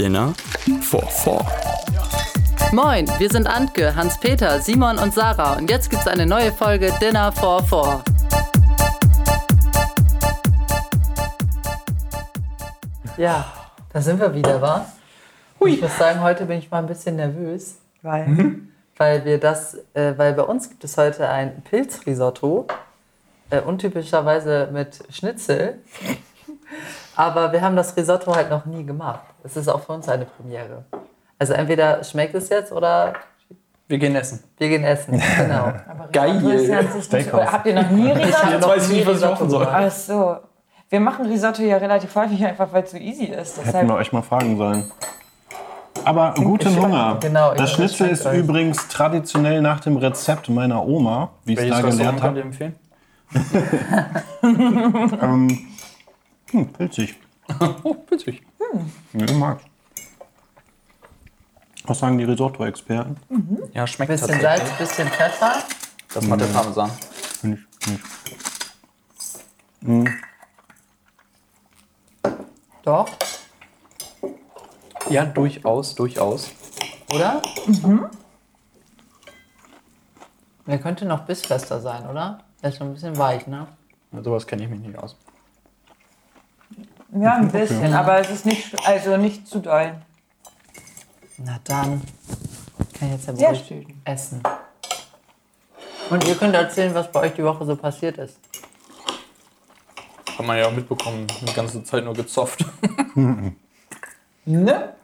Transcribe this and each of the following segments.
Dinner for Four. Moin, wir sind Antke, Hans-Peter, Simon und Sarah und jetzt gibt's eine neue Folge Dinner for Four. Ja, da sind wir wieder, wa? Hui. Ich muss sagen, heute bin ich mal ein bisschen nervös, weil, mhm. weil wir das, äh, weil bei uns gibt es heute ein Pilzrisotto, äh, untypischerweise mit Schnitzel. Aber wir haben das Risotto halt noch nie gemacht. Es ist auch für uns eine Premiere. Also entweder schmeckt es jetzt oder wir gehen essen. Wir gehen essen, genau. Geil. Habt ihr noch nie Risotto? Jetzt weiß ich nicht, was ich machen soll. Ach so. Wir machen Risotto ja relativ häufig einfach, weil es so easy ist. Deshalb Hätten wir euch mal fragen sollen. Aber guten Hunger. Genau, das Schnitzel ist euch. übrigens traditionell nach dem Rezept meiner Oma, wie ich es da gelernt habe. empfehlen? ähm, hm, pilzig. oh, pilzig. Hm. Ich mag's. Was sagen die Risotto-Experten? Mhm. Ja, schmeckt bisschen tatsächlich. Salz, bisschen Pfeffer. Das macht der Parmesan. Finde ich nicht. Mhm. Doch. Ja, durchaus, durchaus. Oder? Mhm. Der könnte noch bissfester sein, oder? Der ist schon ein bisschen weich, ne? Sowas kenne ich mich nicht aus. Ja, ein bisschen, okay. aber es ist nicht, also nicht zu doll. Na dann kann ich jetzt ja beruhigt ja, essen. Und ihr könnt erzählen, was bei euch die Woche so passiert ist. Hat man ja auch mitbekommen, die ganze Zeit nur gezofft. ne?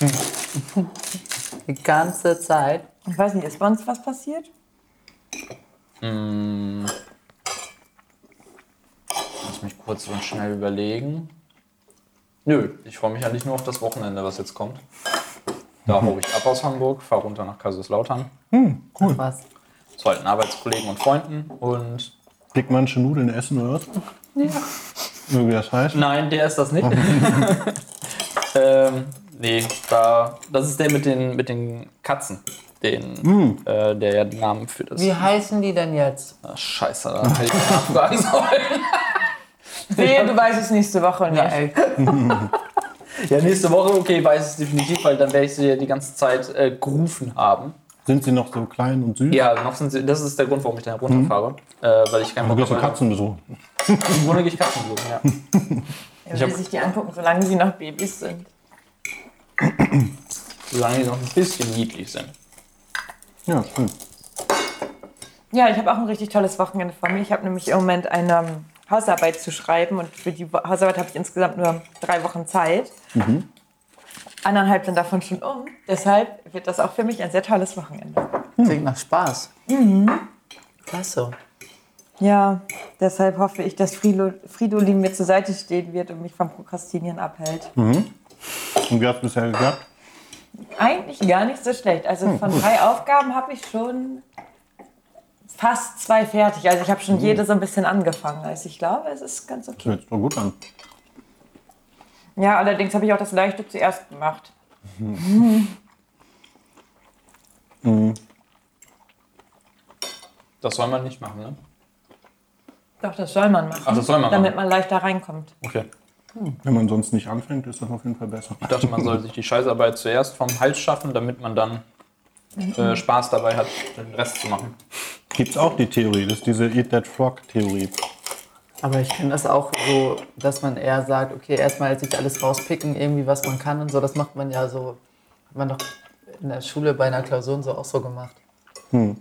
Die ganze Zeit. Ich weiß nicht, ist bei uns was passiert? Hm. Lass mich kurz und schnell überlegen. Nö, ich freue mich eigentlich nur auf das Wochenende, was jetzt kommt. Da hole ich ab aus Hamburg, fahre runter nach Kaiserslautern. Hm, cool. Ach, was? Zu alten Arbeitskollegen und Freunden und. Dickmannsche Nudeln essen oder was? Ja. Wie das heißt? Nein, der ist das nicht. ähm, nee, da, das ist der mit den, mit den Katzen. Den, mm. äh, der ja den Namen für das. Wie heißen die denn jetzt? Ach, scheiße, da hätte ich nachfragen sollen. Nee, du weißt es nächste Woche nicht. Ja, ja, nächste Woche, okay, weiß ich es definitiv, weil dann werde ich sie ja die ganze Zeit äh, gerufen haben. Sind sie noch so klein und süß? Ja, noch sind sie. Das ist der Grund, warum ich da runterfahre. Mhm. Äh, weil ich keinen Bock habe. Katzenbesuch. Im Grunde gehe ich Katzenbesuch, ja. Er will sich die angucken, solange sie noch Babys sind. solange sie noch ein bisschen niedlich sind. Ja, schön. Ja, ich habe auch ein richtig tolles Wochenende vor mir. Ich habe nämlich im Moment eine um, Hausarbeit zu schreiben und für die Hausarbeit habe ich insgesamt nur drei Wochen Zeit. Mhm anderthalb sind davon schon um. Deshalb wird das auch für mich ein sehr tolles Wochenende. Klingt nach Spaß. Mhm. Klasse. Ja, deshalb hoffe ich, dass Fridolin mir zur Seite stehen wird und mich vom Prokrastinieren abhält. Mhm. Und wie hat es bisher geklappt? Eigentlich gar nicht so schlecht. Also hm, von drei Aufgaben habe ich schon fast zwei fertig. Also ich habe schon mhm. jede so ein bisschen angefangen. Also ich glaube, es ist ganz okay. Hört sich doch gut an. Ja, allerdings habe ich auch das Leichte zuerst gemacht. Mhm. Das soll man nicht machen, ne? Doch, das soll man machen. Ach, das soll man damit machen. man leichter reinkommt. Okay. Wenn man sonst nicht anfängt, ist das auf jeden Fall besser. Ich dachte, man soll sich die Scheißarbeit zuerst vom Hals schaffen, damit man dann äh, Spaß dabei hat, den Rest zu machen. Gibt es auch die Theorie, das ist diese Eat That Frog Theorie. Aber ich kenne das auch so, dass man eher sagt, okay, erstmal sich alles rauspicken, irgendwie was man kann und so. Das macht man ja so, hat man doch in der Schule bei einer Klausur so auch so gemacht. Hm.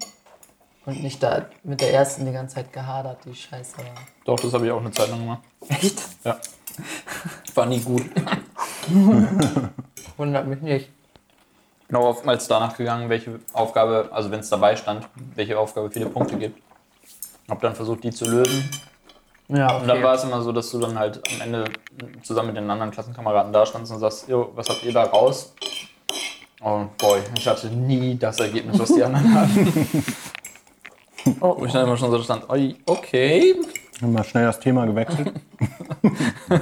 Und nicht da mit der ersten die ganze Zeit gehadert, die Scheiße. Doch, das habe ich auch eine Zeit lang gemacht. Echt? Ja. War nie gut. Wundert mich nicht. Genau, oftmals danach gegangen, welche Aufgabe, also wenn es dabei stand, welche Aufgabe viele Punkte gibt. Hab dann versucht, die zu lösen ja, okay. Und dann war es immer so, dass du dann halt am Ende zusammen mit den anderen Klassenkameraden da standst und sagst, jo, was habt ihr da raus? Oh boy, ich hatte nie das Ergebnis, was die anderen hatten. oh, Wo ich dann immer schon so stand, okay. Mal schnell das Thema gewechselt.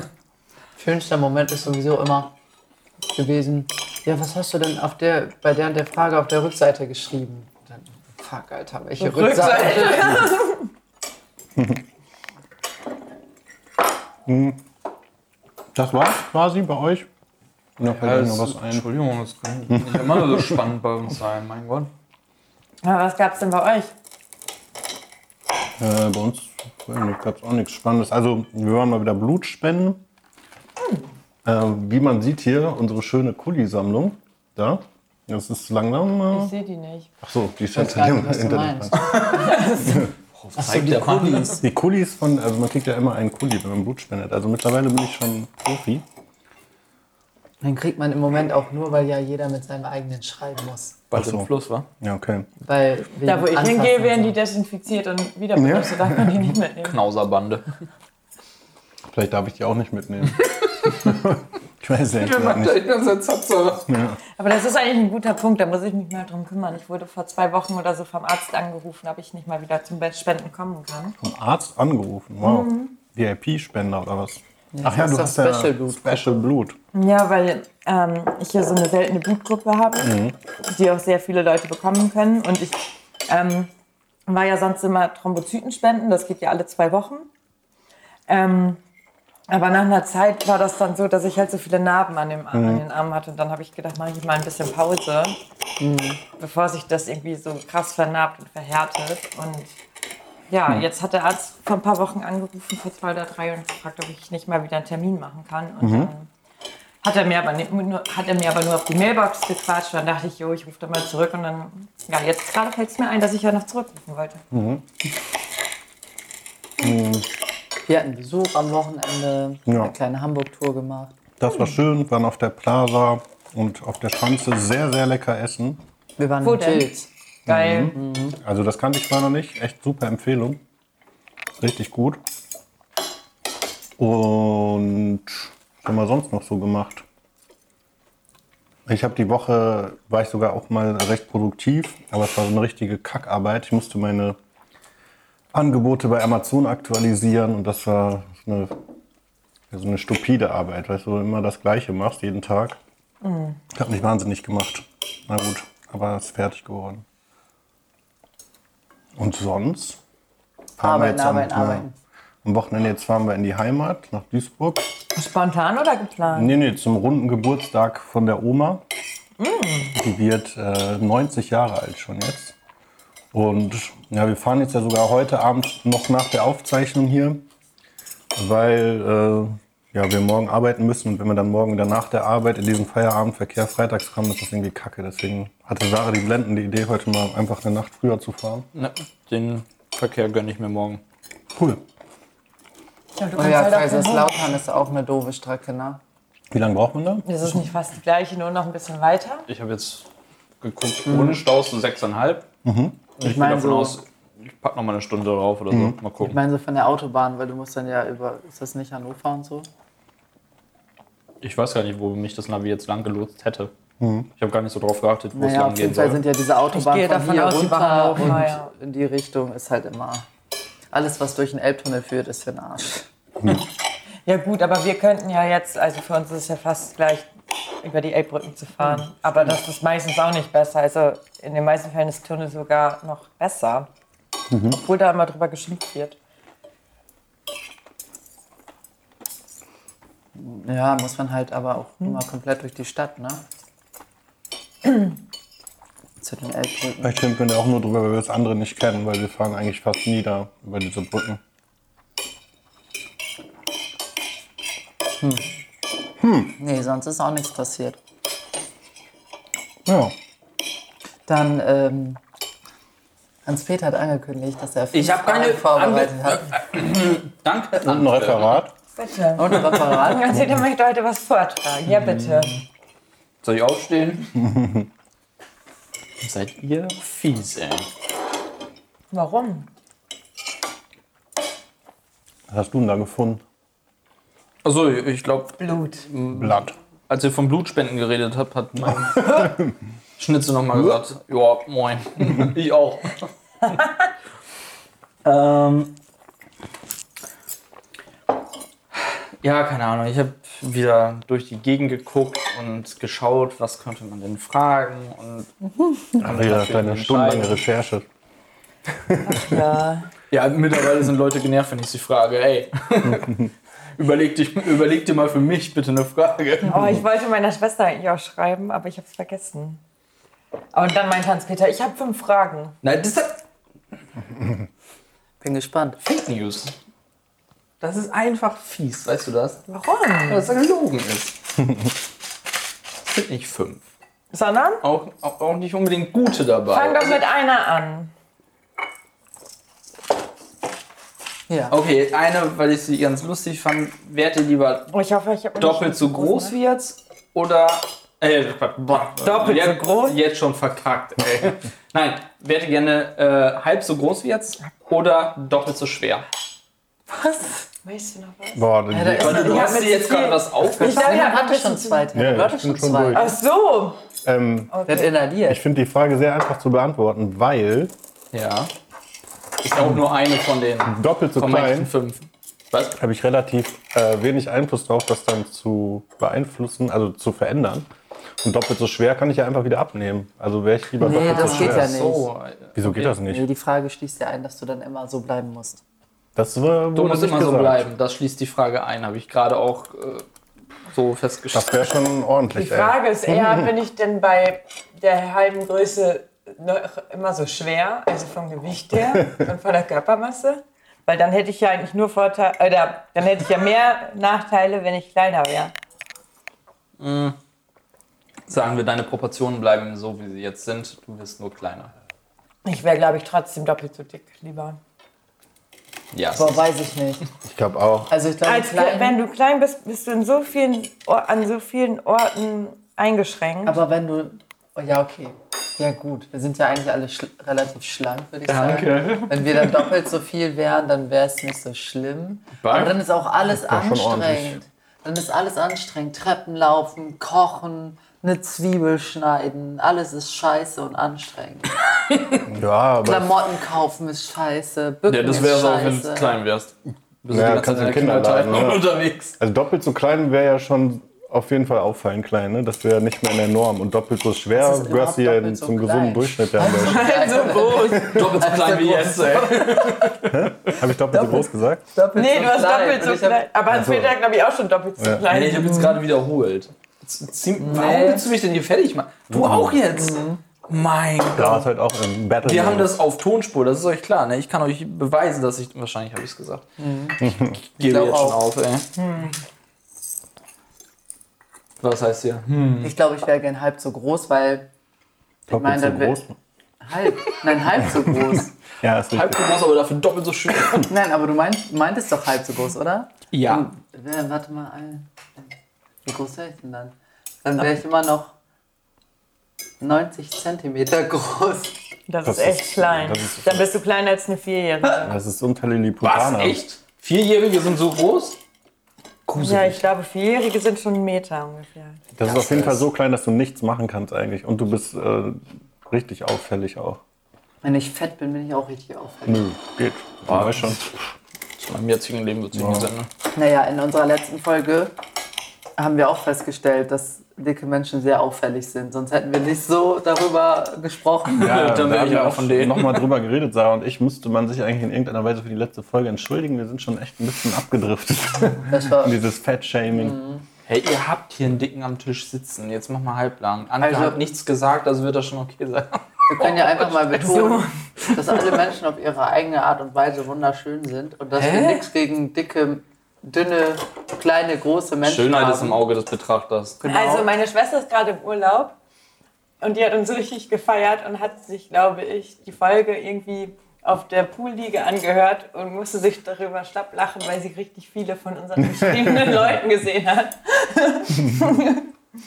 Schönster Moment ist sowieso immer gewesen, ja, was hast du denn auf der, bei der und der Frage auf der Rückseite geschrieben? Dann, fuck, Alter, welche Rückseite? Rückseite? Hm. Das war's quasi bei euch? Noch ja, noch was ein. Entschuldigung, das kann nicht immer so spannend bei uns sein, mein Gott. Aber was gab es denn bei euch? Äh, bei uns gab es auch nichts Spannendes. Also, wir waren mal wieder Blut spenden. Hm. Äh, wie man sieht hier, unsere schöne Kuli-Sammlung. Da. Das ist langsam. Äh ich sehe die nicht. Ach so, die ist hinter dem Internet. Achso, die Kulis. Die Kulis von, also man kriegt ja immer einen Kuli, wenn man Blut spendet. Also mittlerweile bin ich schon Profi. Den kriegt man im Moment auch nur, weil ja jeder mit seinem eigenen schreiben muss. Weil es so. im Fluss war? Ja, okay. Weil da, wo ich hingehe, werden die desinfiziert und wieder benutzt. Ja. darf man die nicht mitnehmen. Knauserbande. Vielleicht darf ich die auch nicht mitnehmen. ich weiß nicht. Ja. Aber das ist eigentlich ein guter Punkt, da muss ich mich mal drum kümmern. Ich wurde vor zwei Wochen oder so vom Arzt angerufen, ob ich nicht mal wieder zum Spenden kommen kann. Vom Arzt angerufen? Wow. Mhm. VIP-Spender oder was? Ja, Ach ja, du hast Special ja Blut. Special Blut. Ja, weil ähm, ich hier so eine seltene Blutgruppe habe, mhm. die auch sehr viele Leute bekommen können. Und ich ähm, war ja sonst immer Thrombozytenspenden, das geht ja alle zwei Wochen. Ähm, aber nach einer Zeit war das dann so, dass ich halt so viele Narben an, dem, Arm, mhm. an den Armen hatte. Und dann habe ich gedacht, mache ich mal ein bisschen Pause, mhm. bevor sich das irgendwie so krass vernarbt und verhärtet. Und ja, mhm. jetzt hat der Arzt vor ein paar Wochen angerufen, vor zwei oder drei, und gefragt, ob ich nicht mal wieder einen Termin machen kann. Und mhm. dann hat er, mir aber nur, hat er mir aber nur auf die Mailbox gequatscht. Dann dachte ich, jo, ich rufe da mal zurück. Und dann, ja, jetzt gerade fällt es mir ein, dass ich ja noch zurückrufen wollte. Mhm. Wir hatten Besuch am Wochenende, ja. eine kleine Hamburg-Tour gemacht. Das war schön, waren auf der Plaza und auf der Schanze sehr, sehr lecker essen. Wir waren Wo? Pilz. Geil. Mhm. Also das kannte ich zwar noch nicht. Echt super Empfehlung. Richtig gut. Und was haben wir sonst noch so gemacht? Ich habe die Woche, war ich sogar auch mal recht produktiv, aber es war so eine richtige Kackarbeit. Ich musste meine Angebote bei Amazon aktualisieren und das war eine, so eine stupide Arbeit, weil du immer das Gleiche machst jeden Tag. Mhm. Hat mich wahnsinnig gemacht. Na gut, aber es ist fertig geworden. Und sonst? Arbeiten, arbeiten, am, arbeiten. Am Wochenende jetzt fahren wir in die Heimat nach Duisburg. Spontan oder geplant? Nee, nee, zum runden Geburtstag von der Oma. Mm. Die wird äh, 90 Jahre alt schon jetzt. Und ja, wir fahren jetzt ja sogar heute Abend noch nach der Aufzeichnung hier, weil äh, ja, wir morgen arbeiten müssen und wenn wir dann morgen wieder nach der Arbeit in diesen Feierabendverkehr freitags kommen, ist das irgendwie kacke. Deswegen hatte Sarah die blendende Idee, heute mal einfach eine Nacht früher zu fahren. Ne, den Verkehr gönne ich mir morgen. Cool. Ja, oh ja, halt Kaiserslautern ist auch eine doofe Strecke, ne? Wie lange braucht man da? Das ist nicht fast die gleiche, nur noch ein bisschen weiter. Ich habe jetzt geguckt, ohne Staus so sechseinhalb. Mhm. Ich, ich meine so, aus, ich packe noch mal eine Stunde drauf oder mhm. so. Mal gucken. Ich meine so von der Autobahn, weil du musst dann ja über, ist das nicht Hannover und so? Ich weiß gar nicht, wo mich das Navi jetzt lang gelotst hätte. Mhm. Ich habe gar nicht so drauf geachtet, wo naja, es lang gehen soll. Auf jeden Fall sind ja diese Autobahnen von hier aus, runter und ja. in die Richtung ist halt immer... Alles, was durch den Elbtunnel führt, ist für den Arsch. Mhm. Ja gut, aber wir könnten ja jetzt, also für uns ist es ja fast gleich über die Elbbrücken zu fahren. Mhm. Aber das ist meistens auch nicht besser. Also in den meisten Fällen ist Tunnel sogar noch besser. Mhm. Obwohl da immer drüber geschimpft wird. Ja, muss man halt aber auch mhm. immer komplett durch die Stadt, ne? Zu den Elbbrücken. Vielleicht schimpfen wir auch nur drüber, weil wir das andere nicht kennen, weil wir fahren eigentlich fast nie da über diese Brücken. Hm. Hm. Nee, sonst ist auch nichts passiert. Ja. Dann, ähm, Hans-Peter hat angekündigt, dass er ich habe keine vorbereitet hat. Danke. Und ein Referat. Bitte. Und ein Referat. Hans-Peter möchte heute was vortragen. Ja, bitte. Soll ich aufstehen? Seid ihr fies, ey. Warum? Was hast du denn da gefunden? Also ich glaube. Blut. Blatt. Als ihr vom Blutspenden geredet habt, hat mein Schnitzel nochmal gesagt, ja, moin. ich auch. ähm, ja, keine Ahnung. Ich habe wieder durch die Gegend geguckt und geschaut, was könnte man denn fragen. Und Ach, ja, deine stundenlange Recherche. Ach, ja. ja, mittlerweile sind Leute genervt, wenn ich sie frage, ey. Überleg, dich, überleg dir mal für mich bitte eine Frage. Oh, ich wollte meiner Schwester eigentlich auch schreiben, aber ich habe es vergessen. Und dann meint Hans-Peter, ich habe fünf Fragen. Nein, das ist Bin gespannt. Fake News. Das ist einfach fies, weißt du das? Warum? Weil es gelogen ist. Es sind nicht fünf. Sondern? Auch, auch, auch nicht unbedingt gute dabei. Fang doch mit einer an. Ja. Okay, eine, weil ich sie ganz lustig fand. Ihr lieber Oh, ich hoffe, ich doppelt so groß wie jetzt oder äh, boah, Doppelt so jetzt, groß? Jetzt schon verkackt. Ey. Nein, ihr gerne äh, halb so groß wie jetzt oder doppelt so schwer? Was? Weißt du noch was? Boah, die, Ja, da du, hast dir jetzt gerade was Ich aufgeschrieben. dachte, Ja, er hatte hat schon zwei. Ja, du ja, ich schon schon zwei. durch. Ach so. ähm, inhaliert. ich finde die Frage sehr einfach zu beantworten, weil Ja. Ist auch nur eine von den doppelt so klein fünf. Was? habe ich relativ äh, wenig Einfluss darauf, das dann zu beeinflussen, also zu verändern. Und doppelt so schwer kann ich ja einfach wieder abnehmen. Also wäre ich lieber Nee, doppelt das so geht schwer. ja nicht. So. Wieso geht das Nee, nicht? die Frage schließt ja ein, dass du dann immer so bleiben musst. Das war, Du wurde musst immer so gesagt. bleiben. Das schließt die Frage ein, habe ich gerade auch äh, so festgestellt. Das wäre schon ordentlich. Die Frage ist eher, bin ich denn bei der halben Größe immer so schwer, also vom Gewicht her und von der Körpermasse? Weil dann hätte ich ja eigentlich nur Vorteile, oder dann hätte ich ja mehr Nachteile, wenn ich kleiner wäre. Sagen wir, deine Proportionen bleiben so, wie sie jetzt sind. Du wirst nur kleiner. Ich wäre, glaube ich, trotzdem doppelt so dick lieber. Ja. Boah, weiß ich nicht. Ich glaube auch. Also ich glaube, Als, klein, wenn du klein bist, bist du in so vielen, an so vielen Orten eingeschränkt. aber wenn du... Oh, ja, okay. Ja gut, wir sind ja eigentlich alle schl relativ schlank, würde ich sagen. Danke. Wenn wir dann doppelt so viel wären, dann wäre es nicht so schlimm. Was? Aber dann ist auch alles anstrengend. Dann ist alles anstrengend. Treppen laufen, kochen, eine Zwiebel schneiden. Alles ist scheiße und anstrengend. Ja, aber Klamotten kaufen ist scheiße. Bücken Ja, das wäre so, wenn du klein wärst. Bist Ja, du die ganze kannst Zeit in du der ja. unterwegs. also doppelt so klein wäre ja schon auf jeden Fall auffallend klein. Ne? Das wäre nicht mehr in der Norm. Und doppelt so schwer gehörst du in, doppelt so zum klein. gesunden Durchschnitt. Der Mensch. so groß. Doppelt so klein wie jetzt, ey. Habe ich doppelt so groß gesagt? Doppelt Nee, so du hast klein. doppelt so klein. Aber Hans-Peter hat, glaube ich, auch schon doppelt so Ja. klein. Nee, ich habe jetzt gerade wiederholt. Z- zieh- Warum Nee. willst du mich denn hier fertig machen? Du auch jetzt? Mein Da Gott. ist halt auch im Battle. Wir haben das auf Tonspur, das ist euch klar. Ne? Ich kann euch beweisen, dass ich. Wahrscheinlich habe ich es gesagt. Ich gebe jetzt schon auf, ey. Was heißt hier? Hm. Ich glaube, ich wäre gern halb so groß, weil. Ich doppelt meine, so groß. Halb. Nein, halb so groß. Ja, ist Halb so groß, aber dafür doppelt so schön. Nein, aber du meint, meintest doch halb so groß, oder? Ja. Dann, äh, warte mal, wie groß wäre ich denn dann? Dann wäre ich immer noch 90 Zentimeter groß. Das, Das ist echt ist- klein. das ist- Dann bist du kleiner als eine Vierjährige. Das ist unter den Was? Echt? Vierjährige sind so groß? Ja, ich glaube, Vierjährige sind schon einen Meter ungefähr. Das ist auf jeden Fall so klein, dass du nichts machen kannst eigentlich. Und du bist äh, richtig auffällig auch. Wenn ich fett bin, bin ich auch richtig auffällig. Nö, geht. Ja, weiß schon. Zu meinem jetzigen Leben wird sich nicht ändern. Naja, in unserer letzten Folge haben wir auch festgestellt, dass dicke Menschen sehr auffällig sind. Sonst hätten wir nicht so darüber gesprochen. Ja, dann da haben ich wir auch von denen. nochmal drüber geredet, Sarah und ich. Müsste man sich eigentlich in irgendeiner Weise für die letzte Folge entschuldigen. Wir sind schon echt ein bisschen abgedriftet. Das war, in dieses Fat-Shaming. Hey, ihr habt hier einen Dicken am Tisch sitzen. Jetzt mach mal halblang. Anke Also- hat nichts gesagt, also wird das schon okay sein. wir können ja einfach mal betonen, dass alle Menschen auf ihre eigene Art und Weise wunderschön sind und dass wir Hä? nichts gegen dicke, dünne, kleine, große Menschen Schönheit haben. ist im Auge des Betrachters. Genau. Also meine Schwester ist gerade im Urlaub und die hat uns richtig gefeiert und hat sich, glaube ich, die Folge irgendwie auf der Poolliege angehört und musste sich darüber schlapp lachen, weil sie richtig viele von unseren beschriebenen Leuten gesehen hat.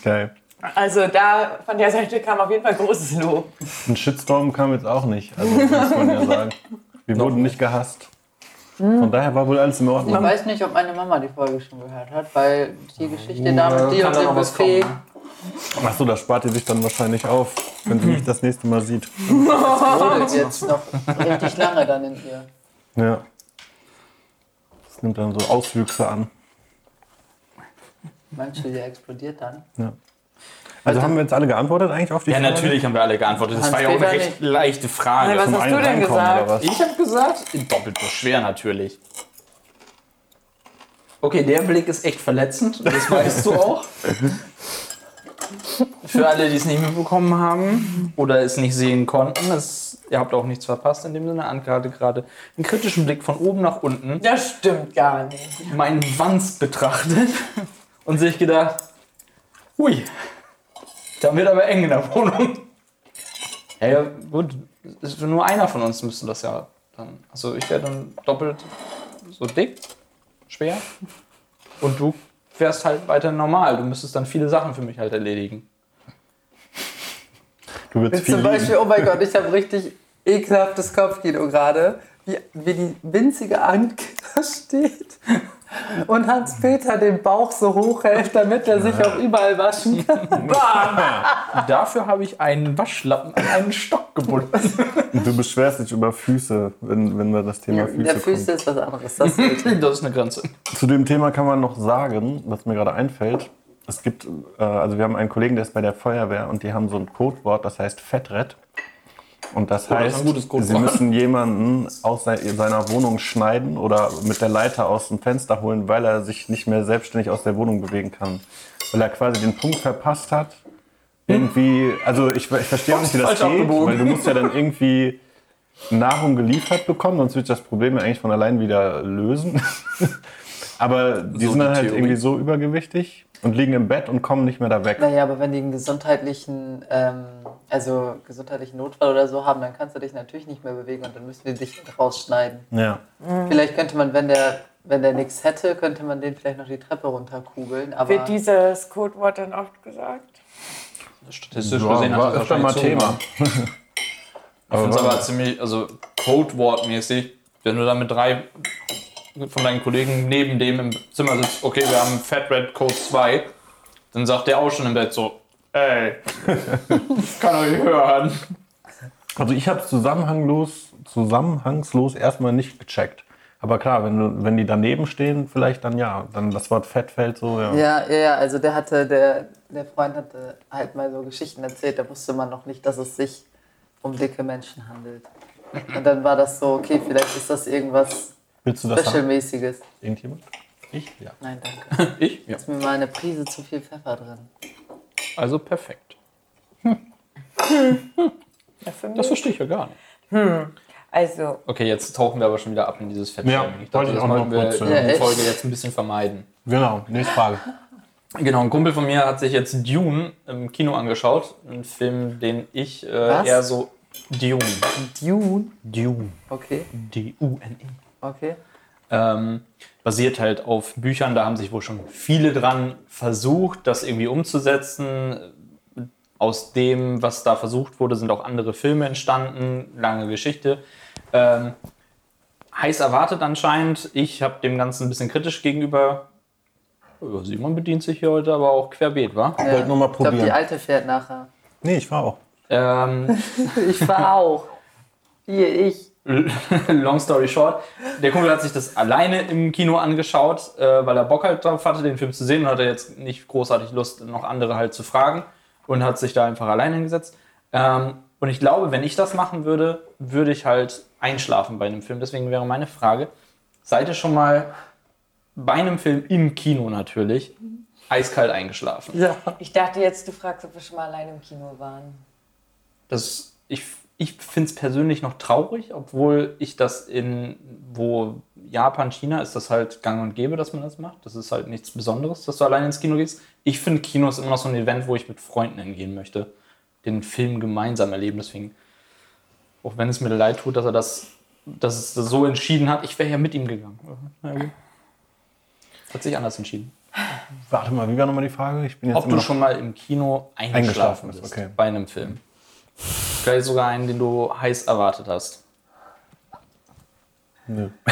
Geil. Also da von der Seite kam auf jeden Fall großes Lob. Ein Shitstorm kam jetzt auch nicht. Also muss man ja sagen. Wir wurden nicht gehasst. Von daher war wohl alles in ich Ordnung. weiß nicht, ob meine Mama die Folge schon gehört hat, weil die Geschichte da mit dir und dem Buffet, kommen? ne? Achso, das spart ihr sich dann wahrscheinlich auf, wenn sie mich das nächste Mal sieht. brodelt jetzt noch richtig lange dann in ihr. Ja. Das nimmt dann so Auswüchse an. Du, die explodiert dann? Ja. Also haben wir jetzt alle geantwortet eigentlich auf die Ja, Frage? natürlich haben wir alle geantwortet. Das war ja auch eine recht leichte Frage. Nein, was Zum hast du einen denn reinkommen, gesagt? oder was? Ich habe gesagt, doppelt so schwer natürlich. Okay, der Blick ist echt verletzend, das weißt du auch. Für alle, die es nicht mitbekommen haben oder es nicht sehen konnten, es, ihr habt auch nichts verpasst in dem Sinne. Anke hatte gerade einen kritischen Blick von oben nach unten, Das stimmt gar nicht. meinen Wanz betrachtet und sich gedacht, hui, da wird aber eng in der Wohnung. Ja, ja gut, nur einer von uns müsste das ja dann. Also ich wäre dann doppelt so dick, schwer. Und du wärst halt weiter normal. Du müsstest dann viele Sachen für mich halt erledigen. Du würdest viel Zum liegen. Beispiel, oh mein Gott, ich habe richtig ekelhaftes Kopfkino gerade. Wie, wie die winzige Anke da steht und Hans-Peter den Bauch so hochhält, damit er sich auch überall waschen kann. Dafür habe ich einen Waschlappen an einen Stock gebunden. Du beschwerst dich über Füße, wenn, wenn wir das Thema Füße Der Füße kommen. ist was anderes. Das. Das ist eine Grenze. Zu dem Thema kann man noch sagen, was mir gerade einfällt. Es gibt, äh, also wir haben einen Kollegen, der ist bei der Feuerwehr und die haben so ein Codewort, das heißt Fettrett. Und das Oh, das heißt, Codewort. sie müssen jemanden aus sei- seiner Wohnung schneiden oder mit der Leiter aus dem Fenster holen, weil er sich nicht mehr selbstständig aus der Wohnung bewegen kann. Weil er quasi den Punkt verpasst hat. Irgendwie, also ich, ich verstehe auch nicht, wie das geht, abgebogen. weil du musst ja dann irgendwie Nahrung geliefert bekommen, sonst wird das Problem ja eigentlich von allein wieder lösen. Aber die So sind dann halt Theorie. irgendwie so übergewichtig und liegen im Bett und kommen nicht mehr da weg. Naja, aber wenn die einen gesundheitlichen, ähm, also gesundheitlichen Notfall oder so haben, dann kannst du dich natürlich nicht mehr bewegen und dann müssen wir dich rausschneiden. Ja. Vielleicht könnte man, wenn der, wenn der nichts hätte, könnte man den vielleicht noch die Treppe runterkugeln. Aber Wird dieses Codewort dann oft gesagt? Statistisch Ja, gesehen war öfter mal Thema. Ich finde es aber ziemlich, also Codewort-mäßig, wenn du da mit drei von deinen Kollegen neben dem im Zimmer sitzt, okay, wir haben Fat Red Code 2, dann sagt der auch schon im Bett so, ey, kann euch hören. Also ich habe es zusammenhanglos, zusammenhangslos erstmal nicht gecheckt. Aber klar, wenn, du, wenn die daneben stehen, vielleicht dann ja. Dann das Wort Fett fällt so, ja. Ja, ja, ja, also der hatte, der, der Freund hatte halt mal so Geschichten erzählt, da wusste man noch nicht, dass es sich um dicke Menschen handelt. Und dann war das so, okay, vielleicht ist das irgendwas Willst du das haben? Special-mäßiges. Irgendjemand? Ich? Ja. Nein, danke. Ich? Ja. Ist mir mal eine Prise zu viel Pfeffer drin. Also perfekt. Ja, für mich. Das verstehe ich ja gar nicht. Also, Okay, jetzt tauchen wir aber schon wieder ab in dieses Fett. Ja, ich dachte, wollte ich das auch noch wollten wir in ja. der Ja, Folge jetzt ein bisschen vermeiden. Genau, nächste Frage. Genau, ein Kumpel von mir hat sich jetzt Dune im Kino angeschaut. Ein Film, den ich äh, Was? eher so. Dune. Dune? Dune. Okay, D-U-N-E. Okay. Ähm, basiert halt auf Büchern. Da haben sich wohl schon viele dran versucht, das irgendwie umzusetzen. Aus dem, was da versucht wurde, sind auch andere Filme entstanden. Lange Geschichte. Ähm, heiß erwartet anscheinend. Ich habe dem Ganzen ein bisschen kritisch gegenüber. Ja, Simon bedient sich hier heute aber auch querbeet, wa? Ja. wollte nur mal Ich glaube, die probieren. alte fährt nachher. Nee, ich war auch. Ähm, Ich fahr auch. Hier, ich. Long story short, der Kumpel hat sich das alleine im Kino angeschaut, äh, weil er Bock halt drauf hatte, den Film zu sehen und hatte jetzt nicht großartig Lust, noch andere halt zu fragen und hat sich da einfach alleine hingesetzt. Ähm, und ich glaube, wenn ich das machen würde, würde ich halt einschlafen bei einem Film. Deswegen wäre meine Frage, seid ihr schon mal bei einem Film im Kino natürlich eiskalt eingeschlafen? Ja. ich dachte jetzt, du fragst, ob wir schon mal alleine im Kino waren. Das, ich ich finde es persönlich noch traurig, obwohl ich das in, wo Japan, China ist das halt gang und gäbe, dass man das macht. Das ist halt nichts Besonderes, dass du alleine ins Kino gehst. Ich finde, Kino ist immer noch so ein Event, wo ich mit Freunden hingehen möchte. Den Film gemeinsam erleben. Deswegen, auch wenn es mir leid tut, dass er das, dass es das so entschieden hat, ich wäre ja mit ihm gegangen. Hat sich anders entschieden. Warte mal, wie war nochmal die Frage? Ich bin jetzt Ob du schon mal im Kino eingeschlafen Eingeschlafen bist bist, okay. bei einem Film. Vielleicht sogar einen, den du heiß erwartet hast. Nö.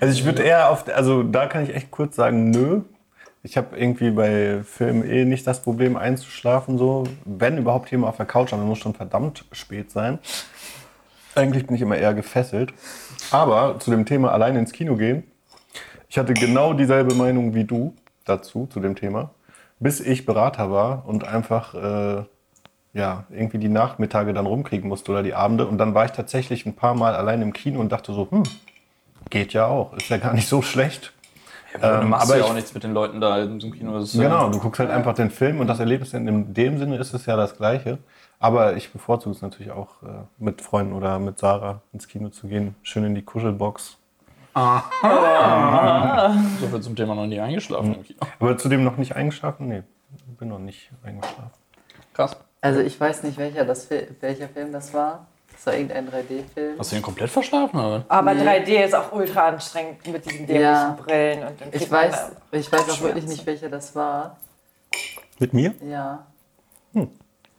also ich würde eher auf, also da kann ich echt kurz sagen, nö. Ich habe irgendwie bei Filmen eh nicht das Problem einzuschlafen so. Wenn überhaupt jemand auf der Couch, aber muss schon verdammt spät sein. Eigentlich bin ich immer eher gefesselt. Aber zu dem Thema allein ins Kino gehen, ich hatte genau dieselbe Meinung wie du dazu, zu dem Thema, bis ich Berater war und einfach äh, ja, irgendwie die Nachmittage dann rumkriegen musste oder die Abende. Und dann war ich tatsächlich ein paar Mal allein im Kino und dachte so, hm, geht ja auch. Ist ja gar nicht so schlecht. Ja, du Ähm, machst aber ja auch nichts mit den Leuten da im Kino. Genau, du guckst halt einfach den Film und das Erlebnis in dem, Sinne ist es ja das gleiche. Aber ich bevorzuge es natürlich auch, äh, mit Freunden oder mit Sarah ins Kino zu gehen. Schön in die Kuschelbox. So viel zum Thema noch nie eingeschlafen im Kino. Aber zudem noch nicht eingeschlafen? Nee, bin noch nicht eingeschlafen. Krass. Also ich weiß nicht, welcher, das, welcher Film das war. Das war irgendein 3D-Film. Hast du den komplett verschlafen? Oder? Aber Nee. 3D ist auch ultra anstrengend mit diesen dämlichen Ja. Brillen. Und dann Ich weiß, ich weiß auch wirklich nicht, welcher das war. Mit mir? Ja. Hm.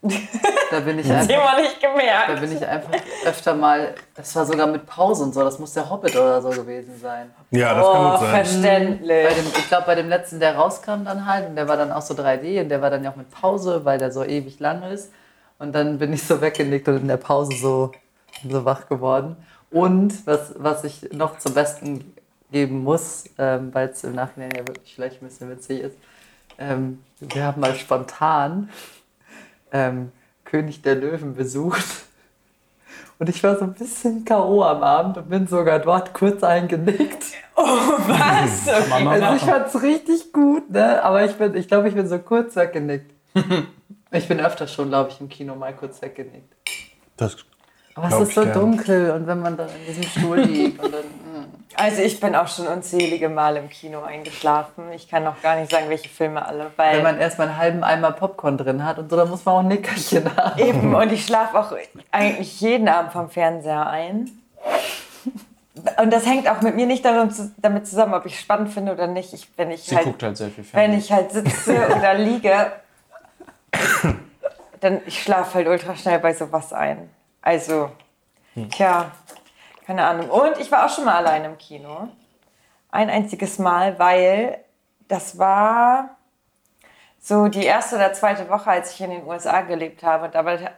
Da bin ich da- einfach, Immer nicht da gemerkt. bin ich einfach öfter mal. Das war sogar mit Pause und so. Das muss der Hobbit oder so gewesen sein. Ja, das kann Oh, gut sein. Bei verständlich. dem, ich glaube, bei dem letzten, der rauskam dann halt, und der war dann auch so 3D und der war dann ja auch mit Pause, weil der so ewig lang ist. Und dann bin ich so weggenickt und in der Pause so, so wach geworden. Und was, was ich noch zum Besten geben muss, ähm, weil es im Nachhinein ja wirklich vielleicht ein bisschen witzig ist, ähm, wir haben mal spontan ähm, König der Löwen besucht. Und ich war so ein bisschen K.O. am Abend und bin sogar dort kurz eingenickt. Was? Okay. Also ich fand's richtig gut, ne? Aber ich bin, ich glaube, ich bin so kurz weggenickt. ich bin öfter schon, glaube ich, im Kino mal kurz weggenickt. Das, Aber es ist so gern. dunkel und wenn man dann in diesem Stuhl liegt und dann. Also ich bin auch schon unzählige Mal im Kino eingeschlafen. Ich kann noch gar nicht sagen, welche Filme alle. Weil Wenn man erstmal einen halben Eimer Popcorn drin hat und so, dann muss man auch ein Nickerchen haben. Eben, und ich schlafe auch eigentlich jeden Abend vom Fernseher ein. Und das hängt auch mit mir nicht damit zusammen, ob ich es spannend finde oder nicht. Ich, wenn ich Sie halt, guckt halt sehr viel wenn Fernsehen. ich halt sitze oder liege, dann ich schlafe halt ultra schnell bei sowas ein. Also, tja, keine Ahnung. Und ich war auch schon mal allein im Kino. Ein einziges Mal, weil das war so die erste oder zweite Woche, als ich in den USA gelebt habe. Und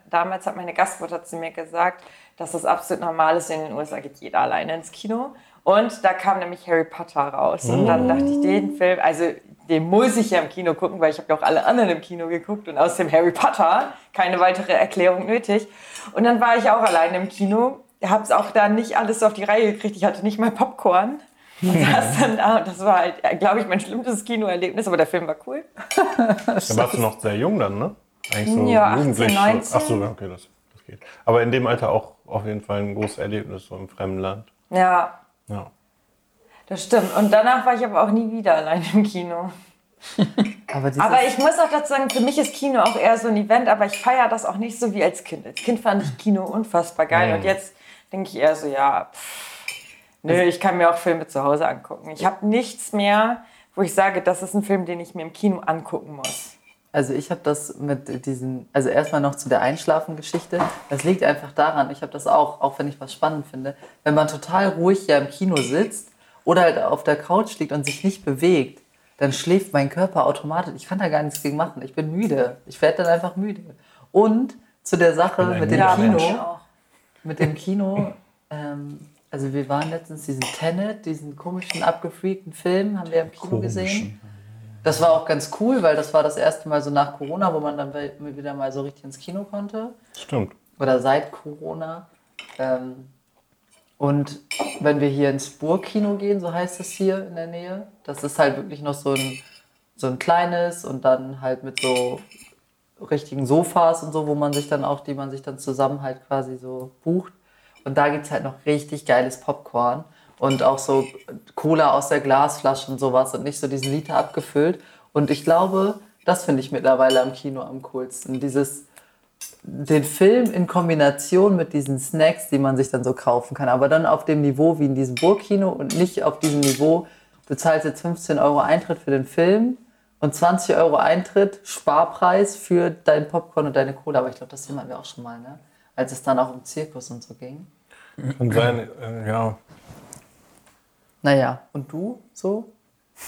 damals hat meine Gastmutter zu mir gesagt, dass das absolut normal ist. In den USA geht jeder alleine ins Kino. Und da kam nämlich Harry Potter raus. Und dann dachte ich, den Film, also den muss ich ja im Kino gucken, weil ich habe ja auch alle anderen im Kino geguckt. Und aus dem Harry Potter keine weitere Erklärung nötig. Und dann war ich auch alleine im Kino. Habe es auch da nicht alles auf die Reihe gekriegt. Ich hatte nicht mal Popcorn. Und saß dann da. Und das war halt, glaube ich, mein schlimmstes Kinoerlebnis. Aber der Film war cool. da warst du noch sehr jung dann, ne? Eigentlich so Ja, 18, jugendlich. 19. Ach so, okay, das, das geht. Aber in dem Alter auch auf jeden Fall ein großes Erlebnis, so im fremden Land. Ja, Ja. Das stimmt. Und danach war ich aber auch nie wieder allein im Kino. Aber, Aber ich muss auch dazu sagen, für mich ist Kino auch eher so ein Event, aber ich feiere das auch nicht so wie als Kind. Als Kind fand ich Kino unfassbar geil und jetzt denke ich eher so, ja, pff, nö, ich kann mir auch Filme zu Hause angucken. Ich habe nichts mehr, wo ich sage, das ist ein Film, den ich mir im Kino angucken muss. Also ich habe das mit diesen, also erstmal noch zu der Einschlafen-Geschichte. Das liegt einfach daran, ich habe das auch, auch wenn ich was spannend finde, wenn man total ruhig ja im Kino sitzt oder halt auf der Couch liegt und sich nicht bewegt, dann schläft mein Körper automatisch. Ich kann da gar nichts gegen machen. Ich bin müde. Ich werde dann einfach müde. Und zu der Sache mit dem Kino, Mensch. Mit dem Kino, ähm, also wir waren letztens diesen Tenet, diesen komischen, abgefreakten Film, haben wir im Kino gesehen. Das war auch ganz cool, weil das war das erste Mal so nach Corona, wo man dann wieder mal so richtig ins Kino konnte. Stimmt. Oder seit Corona. Ähm, und wenn wir hier ins Burgkino gehen, so heißt es hier in der Nähe, das ist halt wirklich noch so ein, so ein kleines und dann halt mit so richtigen Sofas und so, wo man sich dann auch, die man sich dann zusammen halt quasi so bucht. Und da gibt es halt noch richtig geiles Popcorn und auch so Cola aus der Glasflasche und sowas und nicht so diesen Liter abgefüllt. Und ich glaube, das finde ich mittlerweile am Kino am coolsten. Dieses, den Film in Kombination mit diesen Snacks, die man sich dann so kaufen kann, aber dann auf dem Niveau wie in diesem Burgkino und nicht auf diesem Niveau, du zahlst jetzt 15 Euro Eintritt für den Film und 20 Euro Eintritt, Sparpreis für dein Popcorn und deine Cola. Aber ich glaube, das hatten wir auch schon mal, ne? als es dann auch um Zirkus und so ging. Kann sein, äh, ja. Naja, und du so?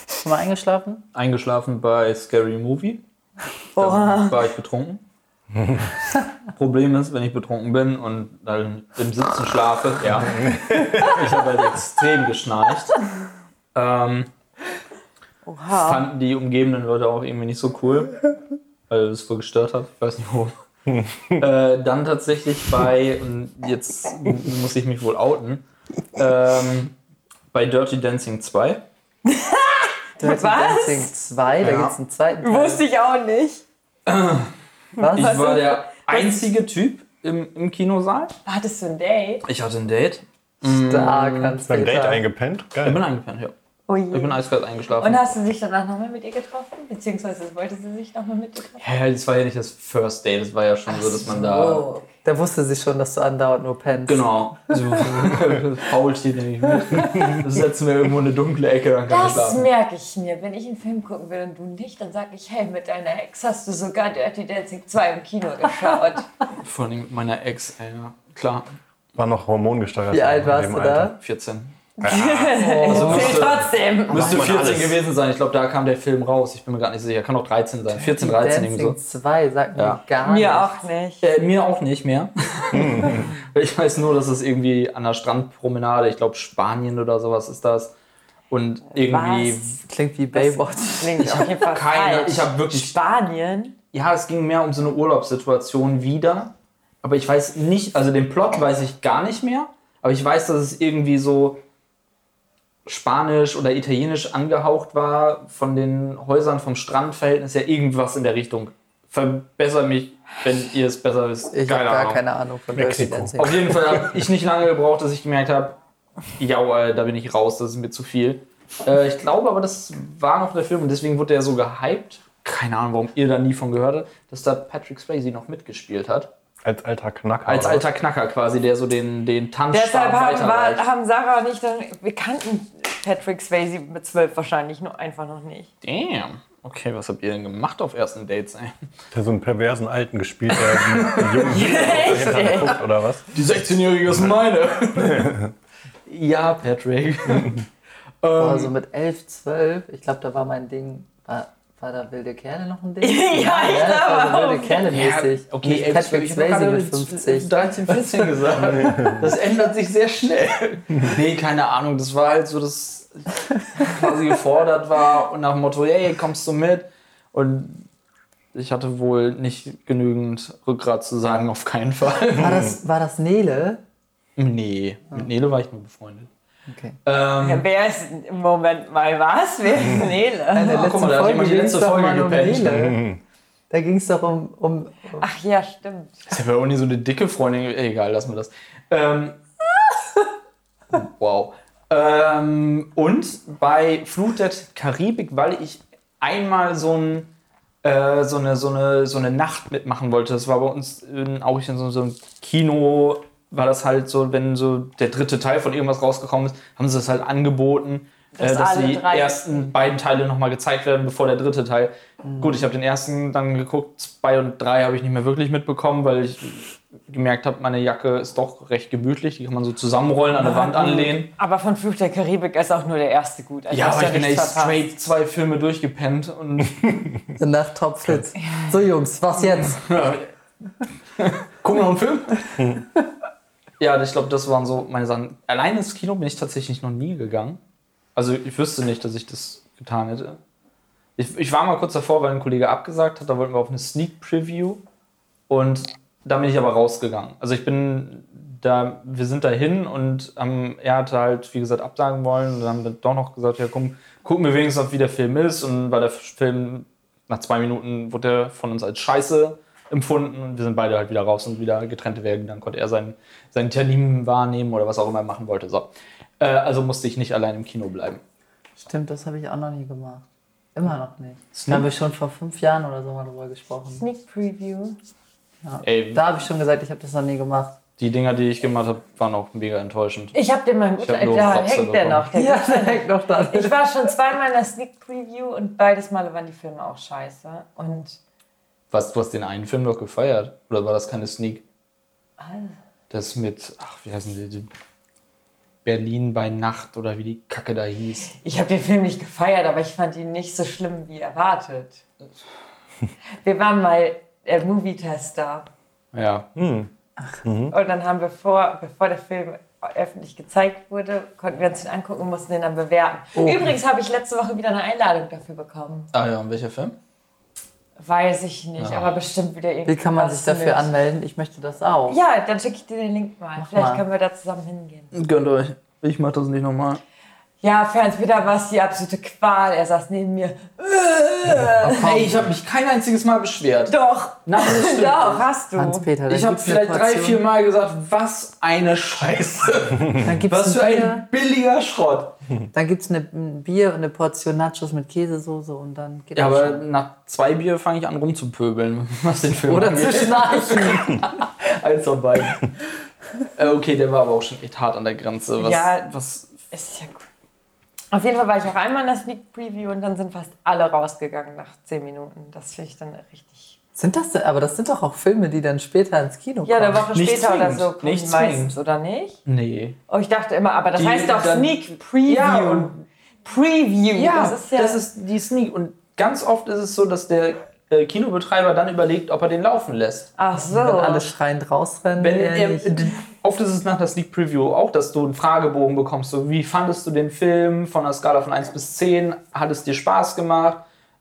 Schon mal eingeschlafen? Eingeschlafen bei Scary Movie. Da war ich betrunken. Problem ist, wenn ich betrunken bin und dann im Sitzen schlafe, ja. Ich habe halt extrem geschnarcht. Ähm, Oha. fanden die umgebenden Leute auch irgendwie nicht so cool, weil es voll gestört hat. Ich weiß nicht warum. äh, dann tatsächlich bei, und jetzt muss ich mich wohl outen, ähm, Bei Dirty Dancing 2. Dirty Was? Dancing 2, da Ja. gibt es einen zweiten Teil. Wusste ich auch nicht. Was? Ich war der einzige Typ im, im Kinosaal. Hattest du ein Date? Ich hatte ein Date. Stark, kannst Beim du Date sagen. eingepennt? Ich Geil. bin eingepennt, ja. Oh Ich bin eiskalt eingeschlafen. Und hast du dich danach nochmal mit ihr getroffen? Beziehungsweise wollte sie sich nochmal mit dir treffen? Ja, das war ja nicht das First Date, das war ja schon so, dass man da. Oh. Da wusste sie schon, dass du andauernd nur pennst. Genau. So, Faultier nehme ich mit. Das setzen wir irgendwo in eine dunkle Ecke, dann kann ich Das schlafen. merke ich mir. Wenn ich einen Film gucken will und du nicht, dann sage ich, hey, mit deiner Ex hast du sogar Dirty Dancing 2 im Kino geschaut. Vor allem mit meiner Ex, ey, ja. Klar, War noch hormongesteuert. Wie alt warst du Alter. da? 14. Also müsste- trotzdem. Müsste man 14 alles. gewesen sein. Ich glaube, da kam der Film raus. Ich bin mir gar nicht sicher. Kann auch 13 sein. 14, 13 irgendwie so. 2 sagt Ja. mir gar Mir nicht. auch nicht. Äh, mir auch nicht mehr. ich weiß nur, dass es irgendwie an der Strandpromenade, ich glaube Spanien oder sowas ist das. Und irgendwie, Was? Klingt wie Baywatch. Klingt auf jeden Fall keine- falsch. ich hab wirklich- Spanien? ja, es ging mehr um so eine Urlaubssituation wieder. Aber ich weiß nicht, also den Plot weiß ich gar nicht mehr. Aber ich weiß, dass es irgendwie so spanisch oder italienisch angehaucht war von den Häusern vom Strandverhältnis. Ja, irgendwas in der Richtung. Verbessere mich, wenn ihr es besser wisst. Ich habe Keine gar Ahnung. keine Ahnung von Mexiko. Auf jeden Fall habe ich nicht lange gebraucht, dass ich gemerkt habe, ja, äh, da bin ich raus, das ist mir zu viel. Äh, ich glaube aber, das war noch der Film und deswegen wurde er so gehypt. Keine Ahnung, warum ihr da nie von gehört habt, dass da Patrick Swayze noch mitgespielt hat. Als alter Knacker. Als alter Knacker quasi, der so den, den Deshalb Tanzstab haben, war, haben Sarah und ich dann, wir kannten Patrick Swayze mit zwölf wahrscheinlich nur einfach noch nicht. Damn. Okay, was habt ihr denn gemacht auf ersten Dates? Ey? Der so einen perversen Alten gespielt, der die Jungen Echt, ey? guckt, oder was? Die 16-Jährige ist meine. ja, Patrick. Boah, so mit 11, 12, ich glaube, da war mein Ding, war, war da wilde Kerle noch ein Ding? Ja, ich das glaube war so auch. wilde Kerle mäßig. okay, Nicht ey, Patrick ich hab Swayze mit 50. 13, 14 gesagt. Das ändert sich sehr schnell. Nee, keine Ahnung. Das war halt so, dass quasi gefordert war und nach dem Motto, hey, kommst du mit? Und ich hatte wohl nicht genügend Rückgrat zu sagen, auf keinen Fall. War das, war das Nele? Nee, mit Nele war ich nur befreundet. Okay. Ähm, Ja, wer ist im Moment mal was? Wer ist Nele? Der Ah, guck mal, da hat jemand die ging es letzte doch Folge mal um gepennt. Nele. Da ging es doch um, um, um Ach ja, stimmt. Ich habe ja auch nie so eine dicke Freundin. Egal, lass mir das. Ähm, wow. Ähm, und bei Flut der Karibik, weil ich einmal so, ein, äh, so, eine, so, eine, so eine Nacht mitmachen wollte. Das war bei uns in, auch in so, so einem Kino, war das halt so, wenn so der dritte Teil von irgendwas rausgekommen ist, haben sie das halt angeboten. Dass äh, dass die drei- ersten beiden Teile nochmal gezeigt werden, bevor der dritte Teil. Gut, ich habe den ersten dann geguckt, zwei und drei habe ich nicht mehr wirklich mitbekommen, weil ich gemerkt habe, meine Jacke ist doch recht gemütlich, die kann man so zusammenrollen, an der Wand anlehnen. Aber von Fluch der Karibik ist auch nur der erste gut. Also Ja, aber ich bin echt straight zwei Filme durchgepennt und Nacht topfit. So Jungs, was jetzt? gucken noch einen Film. ja, ich glaube, das waren so meine Sachen. Allein ins Kino bin ich tatsächlich noch nie gegangen. Also ich wüsste nicht, dass ich das getan hätte. Ich, ich war mal kurz davor, weil ein Kollege abgesagt hat, da wollten wir auf eine Sneak Preview und da bin ich aber rausgegangen. Also ich bin da, wir sind dahin und ähm, er hatte halt, wie gesagt, absagen wollen und dann haben wir doch noch gesagt, ja komm, gucken wir wenigstens, wie der Film ist und weil der Film nach zwei Minuten wurde er von uns als scheiße empfunden und wir sind beide halt wieder raus und wieder getrennte Wege. Dann konnte er seinen, seinen Termin wahrnehmen oder was auch immer er machen wollte. So. Äh, also musste ich nicht allein im Kino bleiben. Stimmt, das habe ich auch noch nie gemacht. Immer noch nicht. Da Sneak- haben wir schon vor fünf Jahren oder so mal drüber gesprochen. Sneak Preview. Ey, Da habe ich schon gesagt, ich habe das noch nie gemacht. die Dinger, die ich gemacht habe, waren auch mega enttäuschend. Ich habe den mal hab nur da hängt der noch. Der Ja, der hängt noch da. Ich war schon zweimal in der Sneak Preview und beides Male waren die Filme auch scheiße. Und Was, du hast den einen Film doch gefeiert? Oder war das keine Sneak? Ah. Das mit, ach, wie heißen die? Berlin bei Nacht oder wie die Kacke da hieß. ich habe den Film nicht gefeiert, aber ich fand ihn nicht so schlimm wie erwartet. Wir waren mal äh, Movie-Tester Ja. und dann haben wir vor, bevor der Film öffentlich gezeigt wurde, konnten wir uns den angucken und mussten den dann bewerten. Übrigens habe ich letzte Woche wieder eine Einladung dafür bekommen. Ah ja, und welcher Film? Weiß ich nicht, aber bestimmt wieder irgendwie. Wie kann man sich dafür mit- anmelden? Ich möchte das auch. Ja, dann schicke ich dir den Link mal. Vielleicht mal. können wir da zusammen hingehen. Gönnt euch. Ich mach das nicht nochmal. Ja, für Hans-Peter war es die absolute Qual. Er saß neben mir. Ey, ich habe mich kein einziges Mal beschwert. Doch, Nein, das doch, hast du. Hans-Peter, Ich habe vielleicht drei, vier Mal gesagt, was eine Scheiße. Dann gibt's Was für ein billiger Schrott. dann gibt's eine, ein Bier und eine Portion Nachos mit Käsesoße und dann geht Ja, das aber schon. nach zwei Bier fange ich an rumzupöbeln, was den Film Oder zu schnarchen. Eins von beiden. äh, okay, der war aber auch schon echt hart an der Grenze. Was, Ja. was Ist ja gut. Auf jeden Fall war ich auch einmal in der Sneak Preview und dann sind fast alle rausgegangen nach 10 Minuten. Das finde ich dann richtig. Sind das, denn- aber das sind doch auch Filme, die dann später ins Kino Ja, kommen. eine Woche Nicht später oder zwingend. so kommen Nicht die meistens, oder nicht? Nee. Oh, ich dachte immer, aber das Die heißt doch Sneak Preview. Ja, und- Preview. Ja, das ist ja. das ist die Sneak. Und ganz oft ist es so, dass der Kinobetreiber dann überlegt, ob er den laufen lässt. ach so. Wenn alle schreiend rausrennen. Wenn er, oft ist es nach der Sneak Preview auch, dass du einen Fragebogen bekommst, so wie fandest du den Film von einer Skala von 1 bis 10? Hat es dir Spaß gemacht?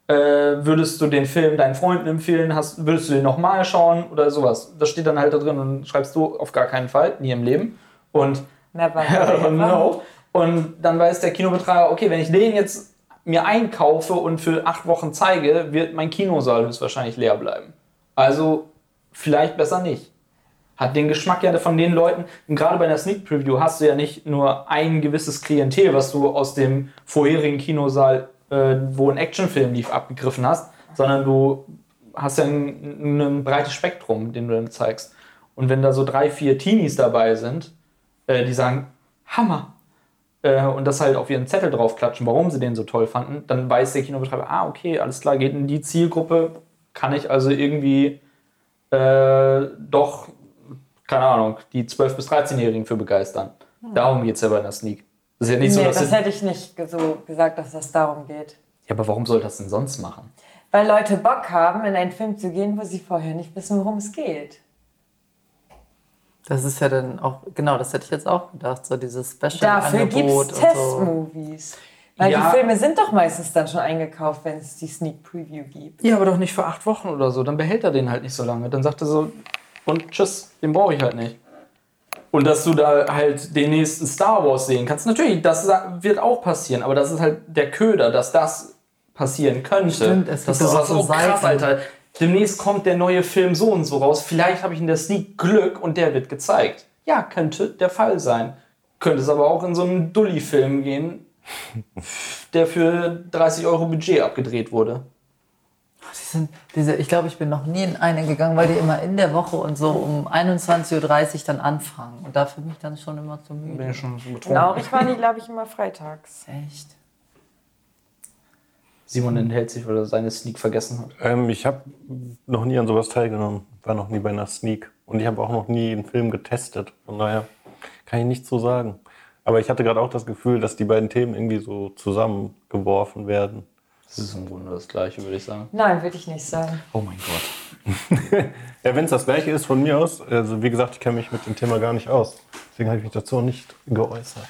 Äh, würdest du den Film deinen Freunden empfehlen? Hast, würdest du den nochmal schauen oder sowas? Das steht dann halt da drin und schreibst du auf gar keinen Fall, nie im Leben. Und Never, never. no. Und dann weiß der Kinobetreiber, okay, wenn ich den jetzt mir einkaufe und für acht Wochen zeige, wird mein Kinosaal höchstwahrscheinlich leer bleiben. Also vielleicht besser nicht. Hat den Geschmack ja von den Leuten, und gerade bei einer Sneak Preview hast du ja nicht nur ein gewisses Klientel, was du aus dem vorherigen Kinosaal, äh, wo ein Actionfilm lief, abgegriffen hast, sondern du hast ja ein, ein breites Spektrum, den du dann zeigst. Und wenn da so drei, vier Teenies dabei sind, äh, die sagen, Hammer. Äh, und das halt auf ihren Zettel draufklatschen, warum sie den so toll fanden, dann weiß der Kinobetreiber, ah, okay, alles klar, geht in die Zielgruppe, kann ich also irgendwie äh, doch, keine Ahnung, die 12- bis 13-Jährigen für begeistern. Darum geht es ja bei einer Sneak. Das ist ja nicht so, Nee, dass das hätte ich nicht so gesagt, dass das darum geht. Ja, aber warum soll das denn sonst machen? Weil Leute Bock haben, in einen Film zu gehen, wo sie vorher nicht wissen, worum es geht. Das ist ja dann auch, genau, das hätte ich jetzt auch gedacht, so dieses Dafür gibt Special-Angebot es. Testmovies. Weil Ja. die Filme sind doch meistens dann schon eingekauft, wenn es die Sneak Preview gibt. Ja, aber doch nicht für acht Wochen oder so. Dann behält er den halt nicht so lange. Dann sagt er so, und tschüss, den brauche ich halt nicht. Und dass du da halt den nächsten Star Wars sehen kannst, natürlich, das wird auch passieren, aber das ist halt der Köder, dass das passieren könnte. Stimmt, es das ist auch so so krass. Alter. Demnächst kommt der neue Film so und so raus. Vielleicht habe ich in der Sneak Glück und der wird gezeigt. Ja, könnte der Fall sein. Könnte es aber auch in so einen Dulli-Film gehen, der für 30 Euro Budget abgedreht wurde. Die sind, diese, ich glaube, ich bin noch nie in eine gegangen, weil die immer in der Woche und so um 21.30 Uhr dann anfangen. Und dafür bin ich dann schon immer zu müde. Bin ich schon so betrunken. Genau, ich war die, glaube ich, immer freitags. Echt? Simon enthält sich, weil er seine Sneak vergessen hat. Ähm, ich habe noch nie an sowas teilgenommen. War noch nie bei einer Sneak. Und ich habe auch noch nie einen Film getestet. Von daher kann ich nichts so sagen. Aber ich hatte gerade auch das Gefühl, dass die beiden Themen irgendwie so zusammengeworfen werden. Das ist im Grunde das Gleiche, würde ich sagen. Nein, würde ich nicht sagen. Oh mein Gott. Ja, wenn es das gleiche ist von mir aus, also wie gesagt, ich kenne mich mit dem Thema gar nicht aus. Deswegen habe ich mich dazu auch nicht geäußert.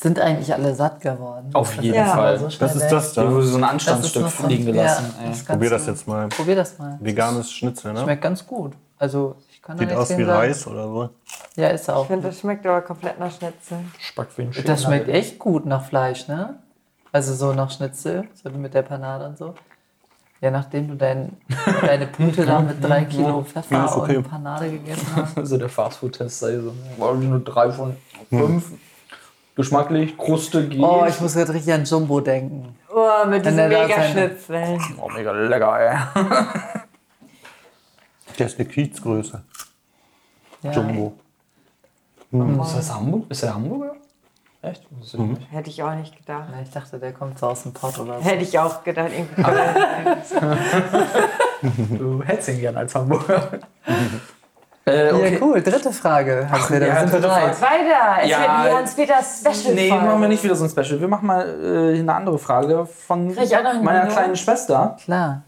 Sind eigentlich alle satt geworden? Auf Das jeden Fall. so Was schnell ist das Da da? wurde so ein Das ist Anstandsstück noch so- liegen gelassen. Ja, das Probier das jetzt mal. Probier das mal. Veganes Schnitzel, ne? Schmeckt ganz gut. Also, ich kann Sieht aus wie sagen. Reis oder so. Ja, ist auch. Ich finde, das schmeckt aber komplett nach Schnitzel. Spackt wie ein Das schmeckt echt gut nach Fleisch, ne? Also so nach Schnitzel, so mit der Panade und so. Ja, nachdem du dein, deine Pute da mit drei Kilo Pfeffer Ja, okay. und Panade gegessen hast. Also der Fastfood-Test sei so. War nur drei von fünf. Geschmacklich, Kruste geht. Oh, ich muss gerade richtig an Jumbo denken. Oh, mit Wenn diesen der da seine- Megaschnitzeln. Oh, mega lecker, ey. Der ist eine Kiezgröße. Ja. Jumbo. Ist das Hamburg? Ist der Hamburger? Echt? Das ist Mhm. nicht. Hätte ich auch nicht gedacht. Ich dachte, der kommt so aus dem Pott oder so. Hätte ich auch gedacht. Irgendwie Du hättest ihn gern als Hamburger. äh, okay. Ja, cool. Dritte Frage. Hans Peter, ja, wir sind dritte bereit. Weiter. Es Ja. wird die Hans-Peter Special. Nee, machen wir nicht wieder so ein Special. Wir machen mal äh, eine andere Frage von meiner kleinen Schwester. Klar.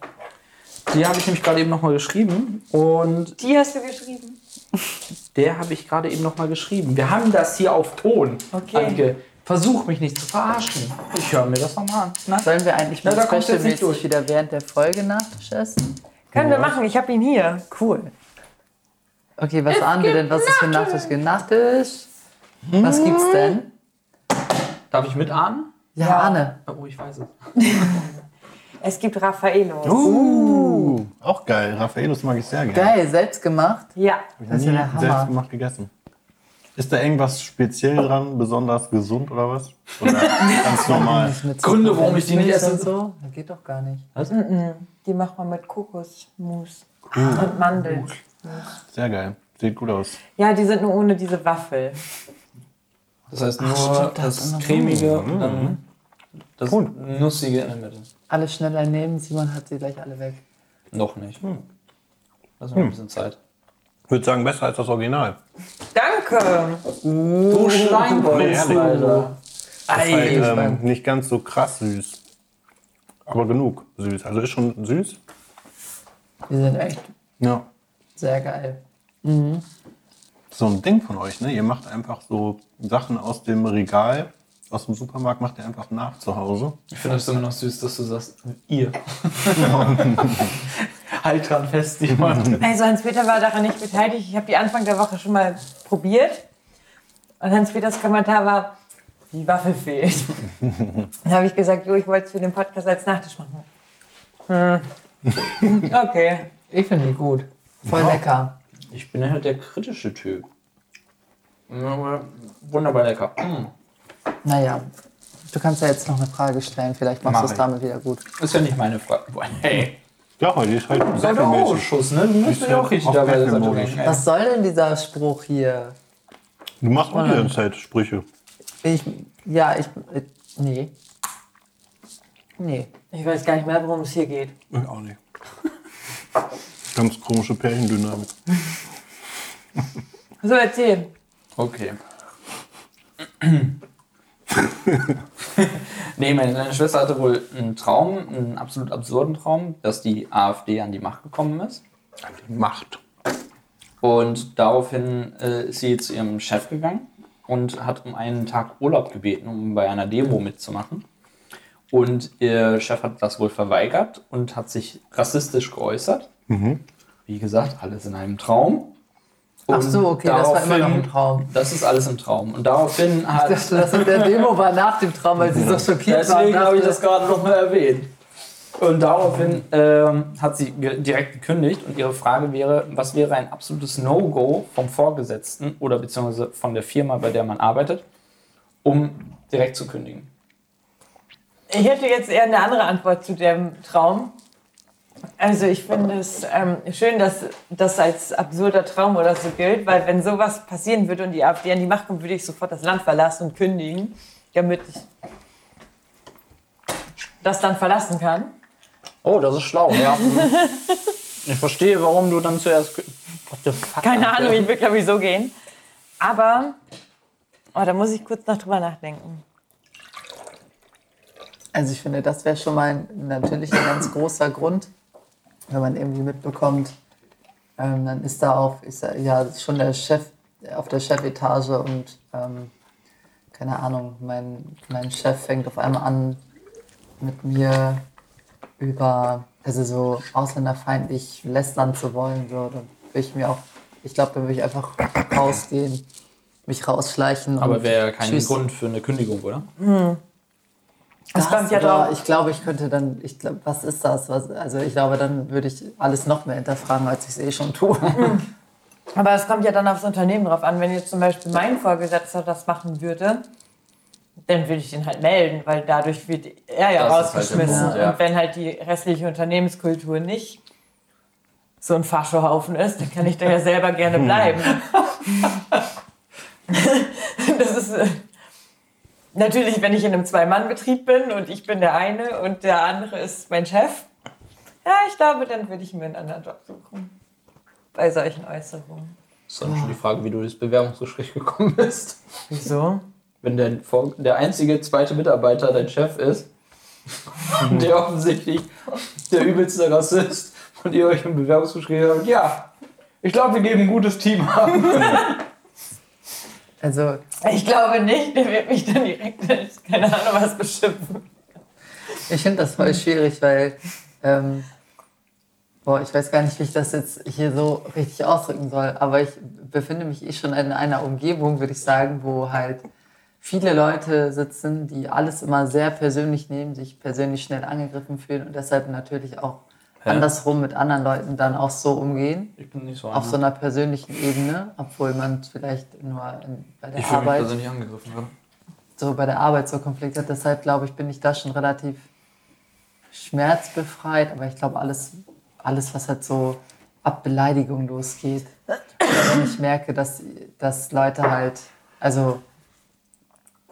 Die habe ich nämlich gerade eben nochmal geschrieben. Und Die hast du geschrieben. der habe ich gerade eben nochmal geschrieben. Wir haben das hier auf Ton. Okay. Anke, versuch mich nicht zu verarschen. Ich höre mir das nochmal an. Na? Sollen wir eigentlich Na, mal nicht specialmäßig durch. wieder während der Folge Nachtisch essen? Können wir machen. Ich habe ihn hier. Cool. Okay, was ahnen wir denn? Was ist für Nachtisch? gibt? Nachtisch? Was gibt's denn? Darf ich mitahnen? Ja, Ja. Arne. Oh, ich weiß es. Es gibt Raffaellos. Uh, auch geil. Raffaellos mag ich sehr gerne. Geil, selbst gemacht. Ja. Das ist ja der Hammer. selbst gemacht gegessen. Ist da irgendwas speziell dran, besonders gesund oder was? Oder ganz normal? Mit Gründe, warum ich die nicht esse. Und so? Das geht doch gar nicht. Die macht man mit Kokosmus und Mandeln. Sehr geil. Sieht gut aus. Ja, die sind nur ohne diese Waffel. Das heißt nur stimmt, das das, cremige und dann das nussige in der Mitte. Alle schneller nehmen, Simon hat sie gleich alle weg. Noch nicht. Lass mir ein bisschen Zeit. Ich würde sagen, besser als das Original. Danke. Du Schweinbolz, Nee, Alter. Ist halt, Ei. ähm, nicht ganz so krass süß. Aber genug süß. Also ist schon süß. Die sind echt Ja. Sehr geil. So ein Ding von euch, ne? Ihr macht einfach so Sachen aus dem Regal, aus dem Supermarkt, macht ihr einfach nach zu Hause. Ich finde das immer noch süß, dass du sagst, ihr. halt dran fest, jemand. Also Hans-Peter war daran nicht beteiligt. Ich habe die Anfang der Woche schon mal probiert. Und Hans-Peters Kommentar war, die Waffel fehlt. Dann habe ich gesagt, jo, ich wollte es für den Podcast als Nachtisch machen. Hm. Okay. Ich finde die gut. Voll lecker. Ich bin halt der kritische Typ. Aber Wunderbar lecker. Naja, du kannst ja jetzt noch eine Frage stellen. Vielleicht machst Mach du es damit wieder gut. Ist ja nicht meine Frage. Hey, Ja, heute ist halt das ist der mäßig. Ausschuss, ne? Du musst mich auch ja richtig dabei ey. Was soll denn dieser Spruch hier? Du machst auch die ganze Zeit Sprüche. Ich, ja, ich, äh, nee. Nee. Ich weiß gar nicht mehr, worum es hier geht. Ich auch nicht. Ganz komische Pärchendynamik. So, erzähl. Okay. nee, meine kleine Schwester hatte wohl einen Traum, einen absolut absurden Traum, dass die AfD an die Macht gekommen ist. Macht. Und daraufhin äh, ist sie zu ihrem Chef gegangen und hat um einen Tag Urlaub gebeten, um bei einer Demo mitzumachen. Und ihr Chef hat das wohl verweigert und hat sich rassistisch geäußert. Wie gesagt, alles in einem Traum. Ach Und so, okay, das war immer noch ein Traum. Das ist alles im Traum. Und daraufhin hat. Ich dachte, das mit der Demo war nach dem Traum, weil sie so schockiert war. Deswegen habe ich das gerade noch mal erwähnt. Und daraufhin ähm, hat sie direkt gekündigt und ihre Frage wäre, was wäre ein absolutes No-Go vom Vorgesetzten oder beziehungsweise von der Firma, bei der man arbeitet, um direkt zu kündigen? Ich hätte jetzt eher eine andere Antwort zu dem Traum. Also ich finde es ähm, schön, dass das als absurder Traum oder so gilt, weil wenn sowas passieren würde und die AfD an die Macht kommt, würde ich sofort das Land verlassen und kündigen, damit ich das dann verlassen kann. Oh, das ist schlau, ja. ich verstehe, warum du dann zuerst. What the fuck? Keine Ahnung, ich will glaube ich so gehen. Aber, oh, da muss ich kurz noch drüber nachdenken. Also ich finde, das wäre schon mal ein, natürlich ein ganz großer Grund, wenn man irgendwie mitbekommt, ähm, dann ist da auch, ist da, ja schon der Chef auf der Chefetage und ähm, keine Ahnung, mein, mein Chef fängt auf einmal an, mit mir über, also so ausländerfeindlich lästern zu wollen, so, dann würde ich mir auch, ich glaube, dann würde ich einfach rausgehen, mich rausschleichen. Aber wäre kein tschüss. Grund für eine Kündigung, oder? Es Das, kommt ja drauf. Ich glaube, ich könnte dann, ich glaube, was ist das? Was, also ich glaube, dann würde ich alles noch mehr hinterfragen, als ich es eh schon tue. Aber es kommt ja dann aufs Unternehmen drauf an. Wenn jetzt zum Beispiel mein Vorgesetzter das machen würde, dann würde ich ihn halt melden, weil dadurch wird er ja Das halt rausgeschmissen. Punkt, ja. Und wenn halt die restliche Unternehmenskultur nicht so ein Faschohaufen ist, dann kann ich da ja selber gerne bleiben. das ist äh, natürlich, wenn ich in einem Zwei-Mann-Betrieb bin und ich bin der eine und der andere ist mein Chef. Ja, ich glaube, dann würde ich mir einen anderen Job suchen. Bei solchen Äußerungen. ist dann schon die Frage, wie du ins Bewerbungsgespräch gekommen bist. Wieso? Wenn der, Vor- der einzige zweite Mitarbeiter dein Chef ist, der offensichtlich der übelste Rassist und ihr euch im Bewerbungsgespräch habt, ja, ich glaube, wir geben ein gutes Team ab. Also Ich glaube nicht, der wird mich dann direkt, keine Ahnung, was beschimpfen. ich finde das voll schwierig, weil, ähm, boah, ich weiß gar nicht, wie ich das jetzt hier so richtig ausdrücken soll, aber ich befinde mich eh schon in einer Umgebung, würde ich sagen, wo halt viele Leute sitzen, die alles immer sehr persönlich nehmen, sich persönlich schnell angegriffen fühlen und deshalb natürlich auch Hä? andersrum mit anderen Leuten dann auch so umgehen. Ich bin nicht so Auf so einer persönlichen Ebene, obwohl man vielleicht nur in, bei der Ich Arbeit persönlich angegriffen. Ja. so bei der Arbeit so Konflikte hat. Deshalb glaube ich, bin ich da schon relativ schmerzbefreit. Aber ich glaube, alles, alles, was halt so ab Beleidigung losgeht, wenn ich merke, dass, dass Leute halt, also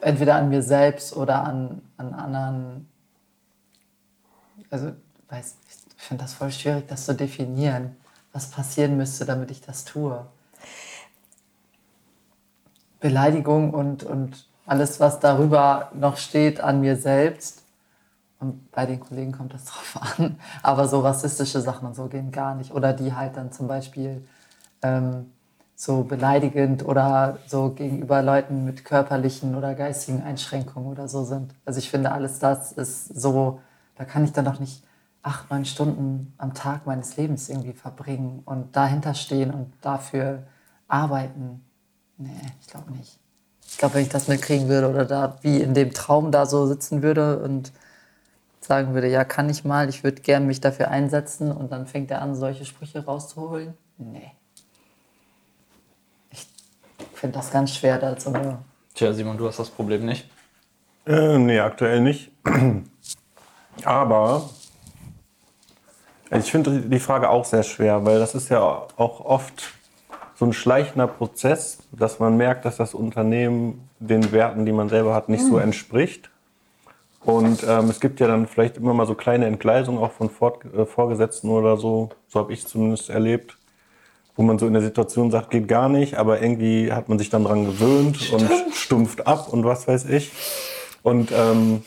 entweder an mir selbst oder an, an anderen, also weiß, ich finde das voll schwierig, das zu definieren, was passieren müsste, damit ich das tue. Beleidigung und, und alles, was darüber noch steht an mir selbst. Und bei den Kollegen kommt das drauf an. Aber so rassistische Sachen und so gehen gar nicht. Oder die halt dann zum Beispiel ähm, so beleidigend oder so gegenüber Leuten mit körperlichen oder geistigen Einschränkungen oder so sind. Also ich finde, alles das ist so, da kann ich dann doch nicht acht, neun Stunden am Tag meines Lebens irgendwie verbringen und dahinter stehen und dafür arbeiten. Nee, ich glaube nicht. Ich glaube, wenn ich das mitkriegen würde oder da wie in dem Traum da so sitzen würde und sagen würde, ja, kann ich mal, ich würde gerne mich dafür einsetzen und dann fängt er an, solche Sprüche rauszuholen. Nee. Ich finde das ganz schwer, da so eine Tja, Simon, du hast das Problem nicht. Äh, nee, aktuell nicht. Aber ich finde die Frage auch sehr schwer, weil das ist ja auch oft so ein schleichender Prozess, dass man merkt, dass das Unternehmen den Werten, die man selber hat, nicht so entspricht. Und ähm, es gibt ja dann vielleicht immer mal so kleine Entgleisungen auch von Fort, äh, Vorgesetzten oder so, so habe ich zumindest erlebt, wo man so in der Situation sagt, geht gar nicht, aber irgendwie hat man sich dann dran gewöhnt und stumpft ab und was weiß ich. Und ähm,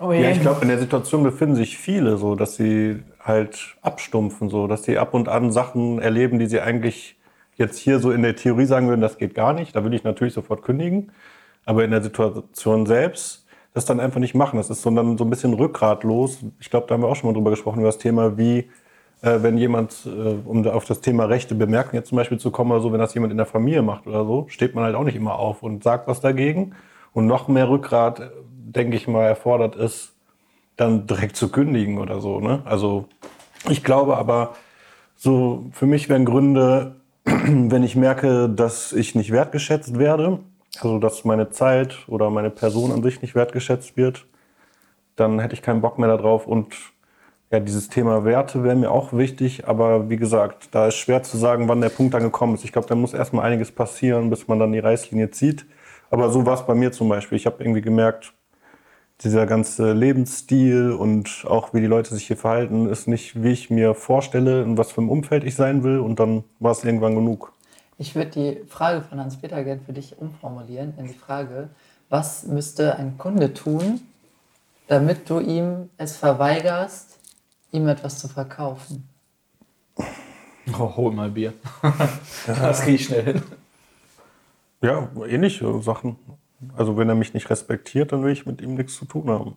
Oh ja, ich glaube, in der Situation befinden sich viele so, dass sie halt abstumpfen, so, dass sie ab und an Sachen erleben, die sie eigentlich jetzt hier so in der Theorie sagen würden, das geht gar nicht. Da will ich natürlich sofort kündigen. Aber in der Situation selbst das dann einfach nicht machen. Das ist so dann so ein bisschen rückgratlos. Ich glaube, da haben wir auch schon mal drüber gesprochen, über das Thema, wie äh, wenn jemand, äh, um auf das Thema rechte Bemerkung jetzt zum Beispiel zu kommen oder so, wenn das jemand in der Familie macht oder so, steht man halt auch nicht immer auf und sagt was dagegen. Und noch mehr Rückgrat, denke ich mal, erfordert ist, dann direkt zu kündigen oder so. Ne? Also ich glaube aber, so für mich wären Gründe, wenn ich merke, dass ich nicht wertgeschätzt werde, also dass meine Zeit oder meine Person an sich nicht wertgeschätzt wird, dann hätte ich keinen Bock mehr darauf. Und ja, dieses Thema Werte wäre mir auch wichtig, aber wie gesagt, da ist schwer zu sagen, wann der Punkt dann gekommen ist. Ich glaube, da muss erstmal einiges passieren, bis man dann die Reißlinie zieht. Aber so war es bei mir zum Beispiel. Ich habe irgendwie gemerkt, dieser ganze Lebensstil und auch wie die Leute sich hier verhalten, ist nicht, wie ich mir vorstelle, in was für einem Umfeld ich sein will. Und dann war es irgendwann genug. Ich würde die Frage von Hans-Peter gerne für dich umformulieren in die Frage, was müsste ein Kunde tun, damit du ihm es verweigerst, ihm etwas zu verkaufen? Oh, hol mal Bier. das kriege ich schnell hin. Ja, ähnliche Sachen. Also wenn er mich nicht respektiert, dann will ich mit ihm nichts zu tun haben.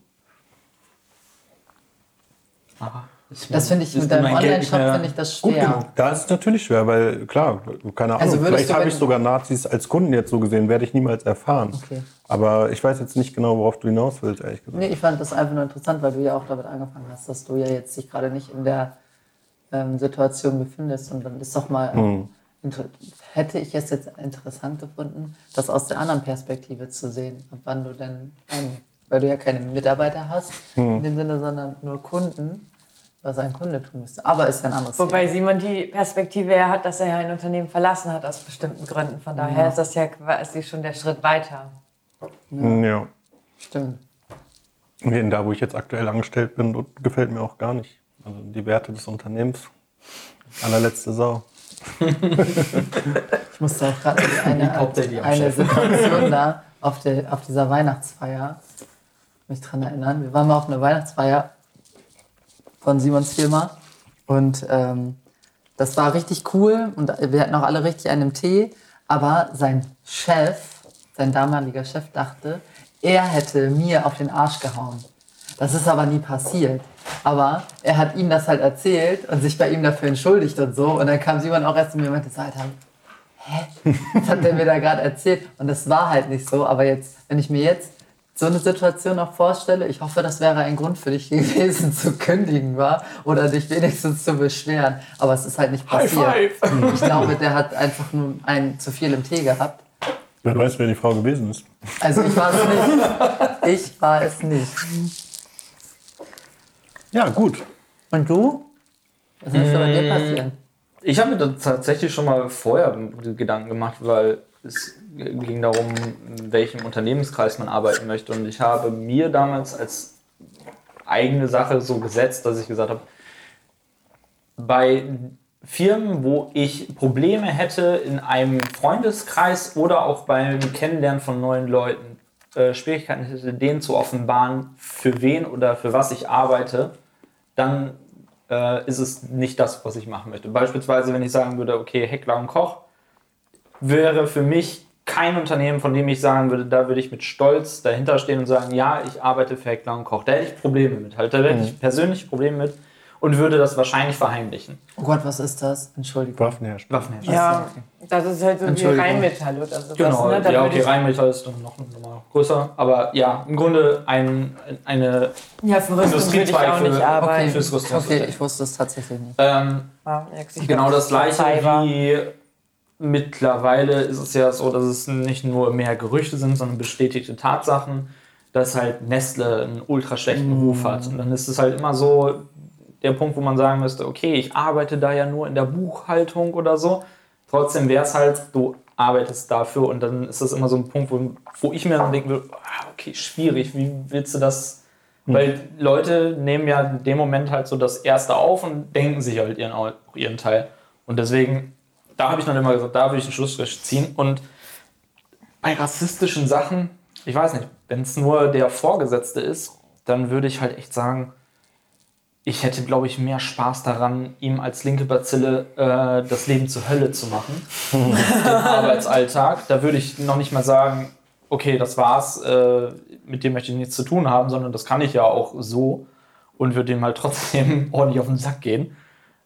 Das finde ich mit deinem Online-Shop finde ich das Gut, schwer. Da ist es natürlich schwer, weil klar, keine Ahnung, Also vielleicht habe ich sogar Nazis als Kunden jetzt so gesehen, werde ich niemals erfahren. Okay. Aber ich weiß jetzt nicht genau, worauf du hinaus willst, ehrlich gesagt. Nee, ich fand das einfach nur interessant, weil du ja auch damit angefangen hast, dass du ja jetzt dich gerade nicht in der ähm, Situation befindest. Und dann ist doch mal, Hm. Hätte ich es jetzt interessant gefunden, das aus der anderen Perspektive zu sehen, ab wann du denn, ein, weil du ja keine Mitarbeiter hast, Hm. in dem Sinne, sondern nur Kunden, was ein Kunde tun müsste. Aber ist ja ein anderes Wobei Thema. Simon die Perspektive ja hat, dass er ja ein Unternehmen verlassen hat aus bestimmten Gründen. Von daher ist das ja quasi schon der Schritt weiter. Ja. Stimmt. Nee, da, wo ich jetzt aktuell angestellt bin, gefällt mir auch gar nicht. Also die Werte des Unternehmens. Allerletzte Sau. Ich musste auch gerade eine, eine. Situation da auf, der, auf dieser Weihnachtsfeier mich dran erinnern. Wir waren mal auf einer Weihnachtsfeier von Simons Firma und ähm, das war richtig cool und wir hatten auch alle richtig einen Tee, aber sein Chef, sein damaliger Chef dachte, er hätte mir auf den Arsch gehauen. Das ist aber nie passiert. Aber er hat ihm das halt erzählt und sich bei ihm dafür entschuldigt und so. Und dann kam Simon auch erst zu mir und meinte, so, Alter, hä, was hat der mir da gerade erzählt? Und das war halt nicht so. Aber jetzt, wenn ich mir jetzt so eine Situation auch vorstelle, ich hoffe, das wäre ein Grund für dich gewesen, zu kündigen, war oder dich wenigstens zu beschweren. Aber es ist halt nicht passiert. Ich glaube, der hat einfach nur einen zu viel im Tee gehabt. Wer weiß, wer die Frau gewesen ist. Also ich war es nicht. Ich war es nicht. Ja, gut. Und du? Was müsste bei dir passieren? Ich habe mir da tatsächlich schon mal vorher Gedanken gemacht, weil es ging darum, in welchem Unternehmenskreis man arbeiten möchte. Und ich habe mir damals als eigene Sache so gesetzt, dass ich gesagt habe, bei Firmen, wo ich Probleme hätte in einem Freundeskreis oder auch beim Kennenlernen von neuen Leuten, äh, Schwierigkeiten hätte, denen zu offenbaren, für wen oder für was ich arbeite, dann äh, ist es nicht das, was ich machen möchte. Beispielsweise, wenn ich sagen würde, okay, Heckler und Koch wäre für mich kein Unternehmen, von dem ich sagen würde, da würde ich mit Stolz dahinter stehen und sagen, ja, ich arbeite für Heckler und Koch. Da hätte ich Probleme mit. Halt, da hätte ich persönliche Probleme mit und würde das wahrscheinlich verheimlichen. Oh Gott, was ist das? Entschuldigung. Waffenhersteller. Waffenhersteller. Ja, das ist halt so wie. Rheinmetall oder sowas. Genau, ne? Ja, okay, Rheinmetall ist dann noch nochmal größer. Aber ja, im Grunde ein, eine Ja, für Rüstung würde ich Industriezweig auch nicht für- arbeiten. fürs Okay, Rüstungsunternehmen. ich wusste es tatsächlich nicht. Ähm, Ja, Genau das gleiche Cyber. wie mittlerweile ist es ja so, dass es nicht nur mehr Gerüchte sind, sondern bestätigte Tatsachen, dass halt Nestle einen ultra schlechten Ruf hat. Und dann ist es halt immer so der Punkt, wo man sagen müsste, okay, ich arbeite da ja nur in der Buchhaltung oder so. Trotzdem wäre es halt, du arbeitest dafür und dann ist das immer so ein Punkt, wo, wo ich mir dann denken würde, ah, okay, schwierig, wie willst du das weil Leute nehmen ja in dem Moment halt so das Erste auf und denken sich halt ihren, ihren Teil. Und deswegen, da habe ich dann immer gesagt, da will ich einen Schlussstrich ziehen. Und bei rassistischen Sachen, ich weiß nicht, wenn es nur der Vorgesetzte ist, dann würde ich halt echt sagen, ich hätte, glaube ich, mehr Spaß daran, ihm als linke Bazille äh, das Leben zur Hölle zu machen. im Arbeitsalltag. Da würde ich noch nicht mal sagen, okay, das war's, äh, mit dem möchte ich nichts zu tun haben, sondern das kann ich ja auch so und würde dem halt trotzdem ordentlich auf den Sack gehen.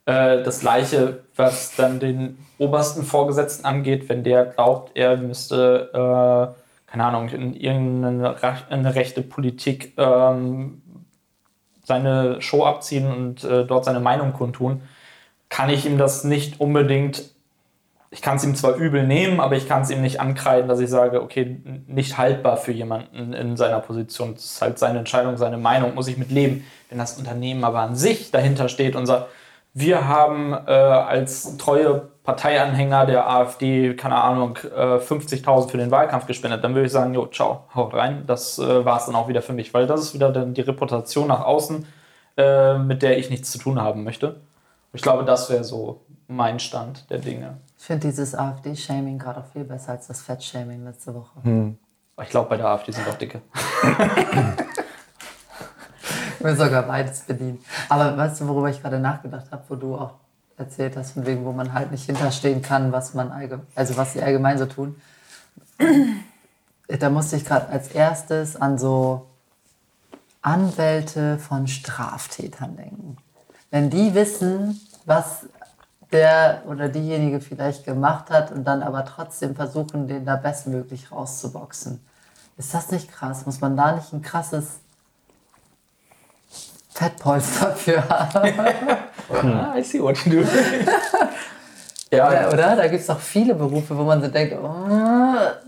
Äh, das gleiche, was dann den obersten Vorgesetzten angeht, wenn der glaubt, er müsste, äh, keine Ahnung, in irgendeine rechte Politik ähm, seine Show abziehen und äh, dort seine Meinung kundtun, kann ich ihm das nicht unbedingt, ich kann es ihm zwar übel nehmen, aber ich kann es ihm nicht ankreiden, dass ich sage, okay, nicht haltbar für jemanden in seiner Position. Das ist halt seine Entscheidung, seine Meinung, muss ich mit leben. Wenn das Unternehmen aber an sich dahinter steht und sagt, wir haben äh, als treue Parteianhänger der AfD, keine Ahnung, äh, 50.000 für den Wahlkampf gespendet, dann würde ich sagen, jo, ciao, haut rein. Das äh, war es dann auch wieder für mich, weil das ist wieder dann die Reputation nach außen, äh, mit der ich nichts zu tun haben möchte. Ich glaube, das wäre so mein Stand der Dinge. Ich finde dieses AfD-Shaming gerade auch viel besser als das Fett-Shaming letzte Woche. Ich glaube, bei der AfD sind auch dicke. Will sogar beides bedienen. Aber weißt du, worüber ich gerade nachgedacht habe, wo du auch erzählt hast, von wegen, wo man halt nicht hinterstehen kann, was man allgemein, also was sie allgemein so tun. Da musste ich gerade als erstes an so Anwälte von Straftätern denken. Wenn die wissen, was der oder diejenige vielleicht gemacht hat und dann aber trotzdem versuchen, den da bestmöglich rauszuboxen. Ist das nicht krass? Muss man da nicht ein krasses Fettpolster für haben? Ah, I see what you do. ja, Ja, oder? Da gibt es doch viele Berufe, wo man so denkt, oh,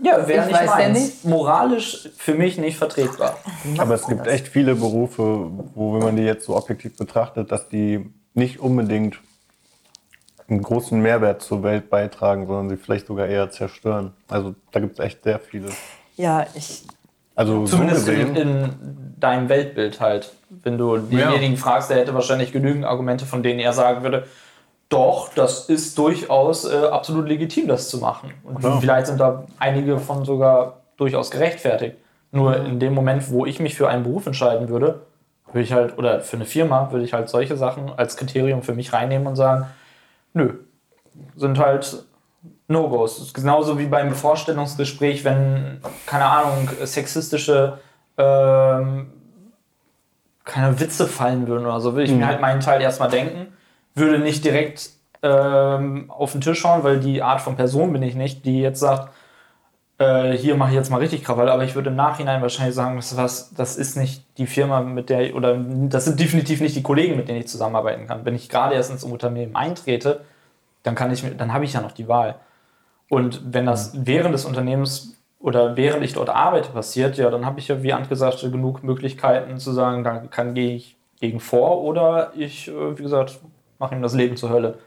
ja wäre Ich nicht weiß ja meins. nicht. Moralisch für mich nicht vertretbar. Aber es gibt echt viele Berufe, wo, wenn man die jetzt so objektiv betrachtet, dass die nicht unbedingt einen großen Mehrwert zur Welt beitragen, sondern sie vielleicht sogar eher zerstören. Also da gibt es echt sehr viele. Ja, ich. Also Zumindest so in, in deinem Weltbild halt. Wenn du denjenigen fragst, der hätte wahrscheinlich genügend Argumente, von denen er sagen würde, doch, das ist durchaus äh, absolut legitim, das zu machen. Und Ja. vielleicht sind da einige von sogar durchaus gerechtfertigt. Nur in dem Moment, wo ich mich für einen Beruf entscheiden würde, würde ich halt, oder für eine Firma, würde ich halt solche Sachen als Kriterium für mich reinnehmen und sagen, nö, sind halt No-Gos. Genauso wie beim Vorstellungsgespräch, wenn, keine Ahnung, sexistische ähm, keine Witze fallen würden oder so, würde ich mir halt meinen Teil erstmal denken, würde nicht direkt ähm, auf den Tisch hauen, weil die Art von Person bin ich nicht, die jetzt sagt, äh, hier mache ich jetzt mal richtig Krawall, aber ich würde im Nachhinein wahrscheinlich sagen, das, was, das ist nicht die Firma, mit der, oder das sind definitiv nicht die Kollegen, mit denen ich zusammenarbeiten kann. Wenn ich gerade erst ins Unternehmen eintrete, dann kann ich, dann habe ich ja noch die Wahl. Und wenn das während des Unternehmens oder während ich dort arbeite passiert, ja, dann habe ich ja, wie Ant gesagt, genug Möglichkeiten zu sagen, dann kann gehe ich gegen vor oder ich, äh, wie gesagt, mache ihm das Leben zur Hölle.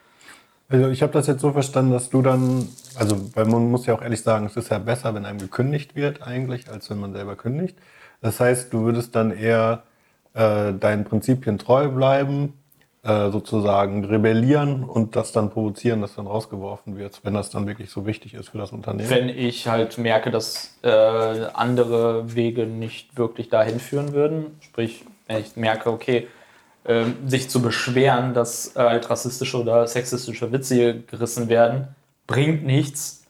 Also ich habe das jetzt so verstanden, dass du dann, also weil man muss ja auch ehrlich sagen, es ist ja besser, wenn einem gekündigt wird eigentlich, als wenn man selber kündigt. Das heißt, du würdest dann eher äh, deinen Prinzipien treu bleiben, äh, sozusagen rebellieren und das dann provozieren, dass dann rausgeworfen wird, wenn das dann wirklich so wichtig ist für das Unternehmen. Wenn ich halt merke, dass äh, andere Wege nicht wirklich dahin führen würden, sprich, wenn ich merke, okay, ähm, sich zu beschweren, dass äh, halt rassistische oder sexistische Witze gerissen werden, bringt nichts.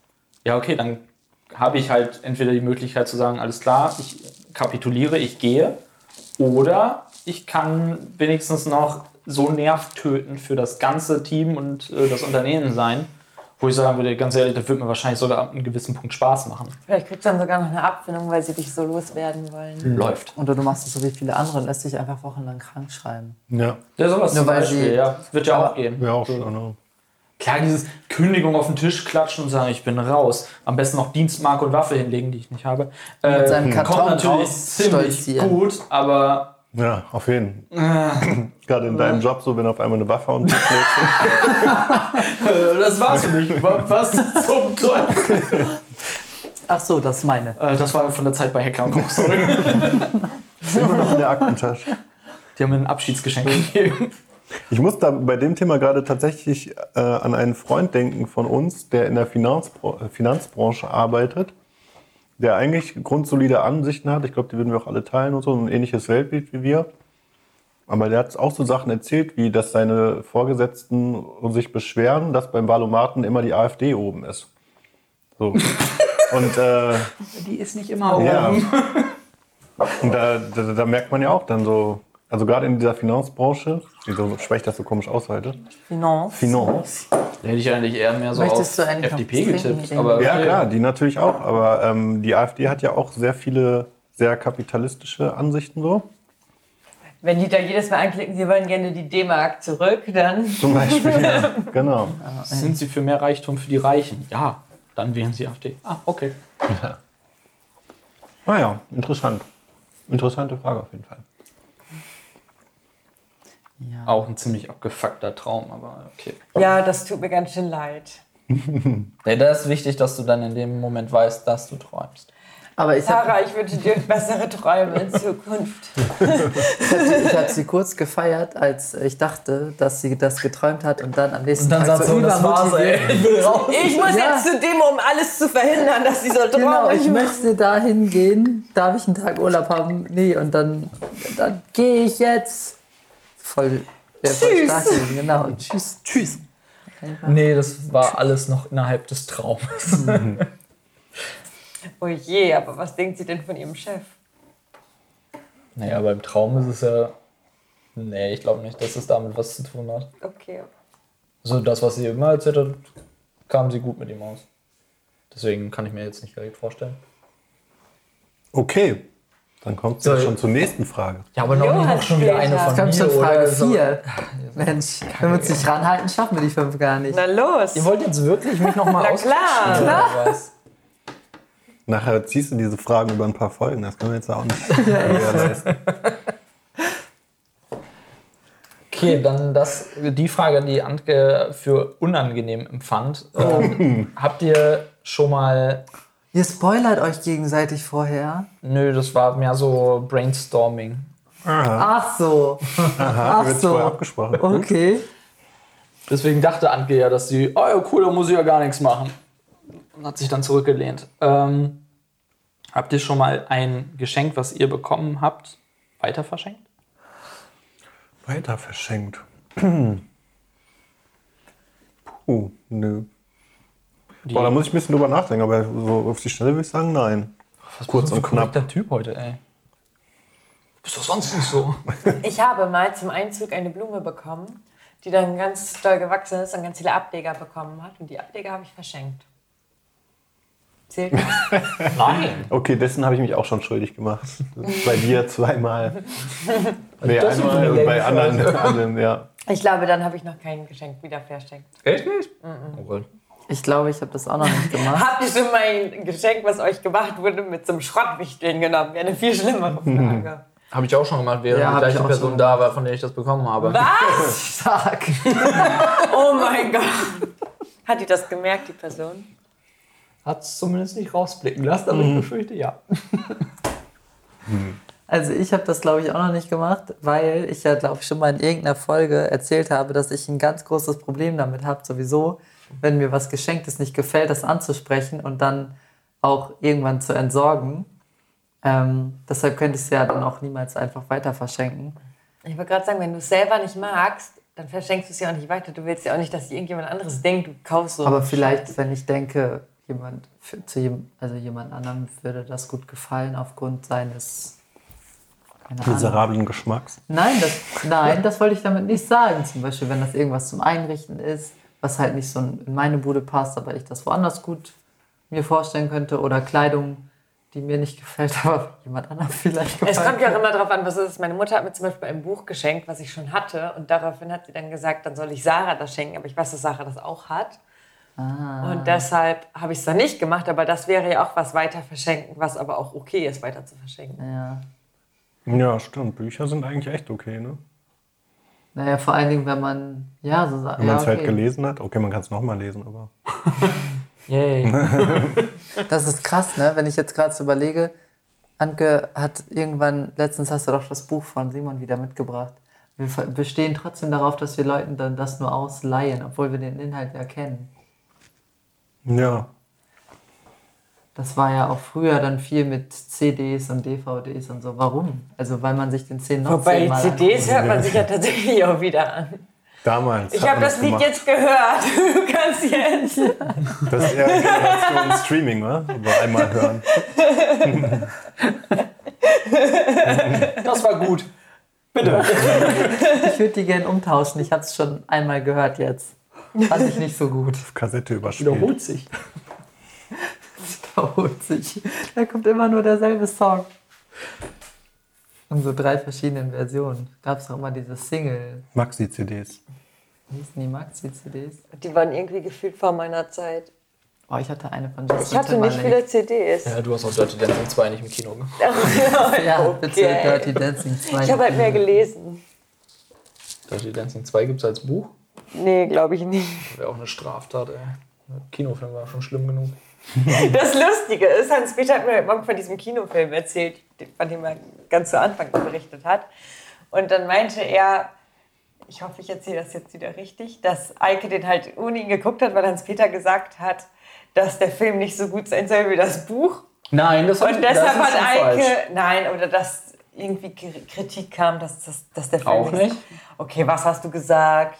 Ja, okay, dann habe ich halt entweder die Möglichkeit zu sagen, alles klar, ich kapituliere, ich gehe, oder ich kann wenigstens noch so nervtötend für das ganze Team und äh, das Unternehmen sein, wo ich sagen würde, ganz ehrlich, das wird mir wahrscheinlich sogar ab einem gewissen Punkt Spaß machen. Vielleicht kriegst du dann sogar noch eine Abfindung, weil sie dich so loswerden wollen. Läuft. Oder du machst es so wie viele andere und lässt dich einfach wochenlang krank schreiben. Ja, Ja, sowas Nur zum weil Beispiel, sie- ja. Wird ja auch gehen. ja auch schon. ne? Klar, dieses Kündigung auf den Tisch klatschen und sagen, ich bin raus. Am besten noch Dienstmarke und Waffe hinlegen, die ich nicht habe. Äh, seinem Karton kommt natürlich ziemlich gut, aber Ja, auf jeden Fall. Gerade in deinem Job, so wenn auf einmal eine Waffe und äh, das war's für mich. Wa- Was zum Teufel? Ach so, das ist meine. Äh, das war von der Zeit bei Hacker und Koch, sorry. immer noch in der Aktentasche. Die haben mir ein Abschiedsgeschenk gegeben. Ich muss da bei dem Thema gerade tatsächlich äh, an einen Freund denken von uns, der in der Finanzbra äh, Finanzbranche arbeitet, der eigentlich grundsolide Ansichten hat. Ich glaube, die würden wir auch alle teilen und so, ein ähnliches Weltbild wie wir. Aber der hat auch so Sachen erzählt, wie dass seine Vorgesetzten sich beschweren, dass beim Valomaten immer die AfD oben ist. So. Und äh, Die ist nicht immer oben. ja. Und da, da, da merkt man ja auch dann so, also gerade in dieser Finanzbranche, wieso spreche ich das so komisch aus heute? Finance. Finance. Da hätte ich eigentlich eher mehr so Möchtest auf FDP getippt. Aber Ja, okay. klar, die natürlich auch. Aber ähm, die AfD hat ja auch sehr viele sehr kapitalistische Ansichten so. Wenn die da jedes Mal anklicken, sie wollen gerne die D-Mark zurück, dann. Zum Beispiel. ja. Genau. Sind sie für mehr Reichtum für die Reichen? Ja, dann wählen sie AfD. Ah, okay. Naja, interessant. Interessante Frage auf jeden Fall. Ja. Auch ein ziemlich abgefuckter Traum, aber okay. Ja, das tut mir ganz schön leid. Nee, da ist wichtig, dass du dann in dem Moment weißt, dass du träumst. Aber ich habe Sarah, ich wünsche dir bessere Träume in Zukunft. ich hab sie kurz gefeiert, als ich dachte, dass sie das geträumt hat und dann am nächsten dann Tag sagt so sie, das war's, übermotiviert. Ich muss Ja. jetzt zu Demo, um alles zu verhindern, dass sie so Genau, traurig ich wird. möchte dahin gehen. Darf ich einen Tag Urlaub haben? Nee, und dann, dann gehe ich jetzt. Voll, wär voll Tschüss. stark gewesen, genau. Und tschüss, tschüss. Nee, das war alles noch innerhalb des Traumes. Oh je, aber was denkt sie denn von ihrem Chef? naja, beim Traum ist es ja. Nee, ich glaube nicht, dass es damit was zu tun hat. Okay. So, das, was sie immer erzählt hat, kam sie gut mit ihm aus. Deswegen kann ich mir jetzt nicht direkt vorstellen. Okay. Dann kommt So. es schon zur nächsten Frage. Ja, aber noch, nicht noch schon wieder eine von Kommt mir. schon Frage oder so. 4. Mensch, wenn wir uns nicht ranhalten, schaffen wir die fünf gar nicht. Na los. Ihr wollt jetzt wirklich mich nochmal Na klar. Oder was? Nachher ziehst du diese Fragen über ein paar Folgen. Das können wir jetzt auch nicht. Okay, dann das, die Frage, die Antke für unangenehm empfand. Ähm, habt ihr schon mal. Ihr spoilert euch gegenseitig vorher. Nö, das war mehr so Brainstorming. Ach so. Aha, wird so. vorher abgesprochen. Okay. Deswegen dachte Antke ja, dass sie, oh ja, cool, da muss ich ja gar nichts machen. Und hat sich dann zurückgelehnt. Ähm, habt ihr schon mal ein Geschenk, was ihr bekommen habt, weiter verschenkt? Weiter verschenkt. Puh, nö. Die, Boah, da muss ich ein bisschen drüber nachdenken, aber so auf die Schnelle würde ich sagen, nein. was kurz bist du und knapp. korrekter Typ heute, ey. Bist doch sonst nicht so. Ich habe mal zum Einzug eine Blume bekommen, die dann ganz doll gewachsen ist und ganz viele Ableger bekommen hat. Und die Ableger habe ich verschenkt. Zählt das? Nein. Okay, dessen habe ich mich auch schon schuldig gemacht. Bei dir zweimal. Nee, einmal und bei anderen, anderen ja. Ich glaube, dann habe ich noch kein Geschenk wieder verschenkt. Echt nicht? Oh Gott. Ich glaube, ich habe das auch noch nicht gemacht. Habt ihr schon mal ein Geschenk, was euch gemacht wurde, mit so einem Schrottwichteln genommen? Wäre eine viel schlimmere Frage. Habe ich auch schon gemacht, während Ja, die gleiche Person schon. da war, von der ich das bekommen habe. Was? Stark. Oh mein Gott. Hat die das gemerkt, die Person? Hat es zumindest nicht rausblicken lassen, aber ich befürchte ja. Also ich habe das, glaube ich, auch noch nicht gemacht, weil ich ja, glaube ich, schon mal in irgendeiner Folge erzählt habe, dass ich ein ganz großes Problem damit habe, sowieso, wenn mir was Geschenktes nicht gefällt, das anzusprechen und dann auch irgendwann zu entsorgen. Ähm, deshalb könnte ich es ja dann auch niemals einfach weiter verschenken. Ich wollte gerade sagen, wenn du es selber nicht magst, dann verschenkst du es ja auch nicht weiter. Du willst ja auch nicht, dass irgendjemand anderes denkt, du kaufst so. Aber vielleicht, Scheiß. wenn ich denke, jemand für, zu jem, also jemand anderem würde das gut gefallen aufgrund seines. Miserablen Geschmacks. Nein, das, nein, das wollte ich damit nicht sagen. Zum Beispiel, wenn das irgendwas zum Einrichten ist, was halt nicht so in meine Bude passt, aber ich das woanders gut mir vorstellen könnte. Oder Kleidung, die mir nicht gefällt, aber jemand anderem vielleicht gefällt. Es kommt ja auch immer darauf an, was es ist. Meine Mutter hat mir zum Beispiel ein Buch geschenkt, was ich schon hatte. Und daraufhin hat sie dann gesagt, dann soll ich Sarah das schenken. Aber ich weiß, dass Sarah das auch hat. Und deshalb habe ich es dann nicht gemacht. Aber das wäre ja auch was weiter verschenken, was aber auch okay ist, weiter zu verschenken. Ja. Ja, stimmt. Bücher sind eigentlich echt okay, ne? Naja, vor allen Dingen, wenn man, ja, so sagt. Wenn man ja, es halt okay. gelesen hat. Okay, man kann es nochmal lesen, aber. Yay. Das ist krass, ne? Wenn ich jetzt gerade so überlege, Anke hat irgendwann, letztens hast du doch das Buch von Simon wieder mitgebracht. Wir bestehen trotzdem darauf, dass wir Leuten dann das nur ausleihen, obwohl wir den Inhalt ja kennen. Ja. Das war ja auch früher dann viel mit CDs und DVDs und so. Warum? Also weil man sich den 10 noch Wobei zehnmal CDs hört man sich ja tatsächlich auch wieder an. Damals. Ich habe das Lied gemacht. jetzt gehört. Du kannst jetzt. Das ist eher Generation Streaming, wa? Aber einmal hören. Das war gut. Bitte. Ich würde die gerne umtauschen. Ich habe es schon einmal gehört jetzt. Fand ich nicht so gut. Kassette überspielt. Wiederholt sich. Wiederholt sich. Da kommt immer nur derselbe Song. Und so drei verschiedenen Versionen. Gab es auch immer diese Single. Maxi-CDs. Wie hießen die Maxi-CDs? Die waren irgendwie gefühlt vor meiner Zeit. Oh, ich hatte eine von Justin Ich hatte nicht viele CDs. Ja, du hast auch Dirty Dancing 2 nicht im Kino gemacht. Ja, bitte Okay. Dirty Dancing 2. Ich habe halt mehr gelesen. Dirty Dancing 2 gibt es als Buch. Nee, glaube ich nicht. Wäre auch eine Straftat, ey. Kinofilm war schon schlimm genug. Das Lustige ist, Hans-Peter hat mir heute Morgen von diesem Kinofilm erzählt, von dem er ganz zu Anfang berichtet hat. Und dann meinte er, ich hoffe, ich erzähle das jetzt wieder richtig, dass Eike den halt ohne ihn geguckt hat, weil Hans-Peter gesagt hat, dass der Film nicht so gut sein soll wie das Buch. Nein, das Und deshalb das ist hat Eike, falsch. nein, oder dass irgendwie Kri- Kritik kam, dass, dass, dass der Film Auch nicht? Okay, was hast du gesagt?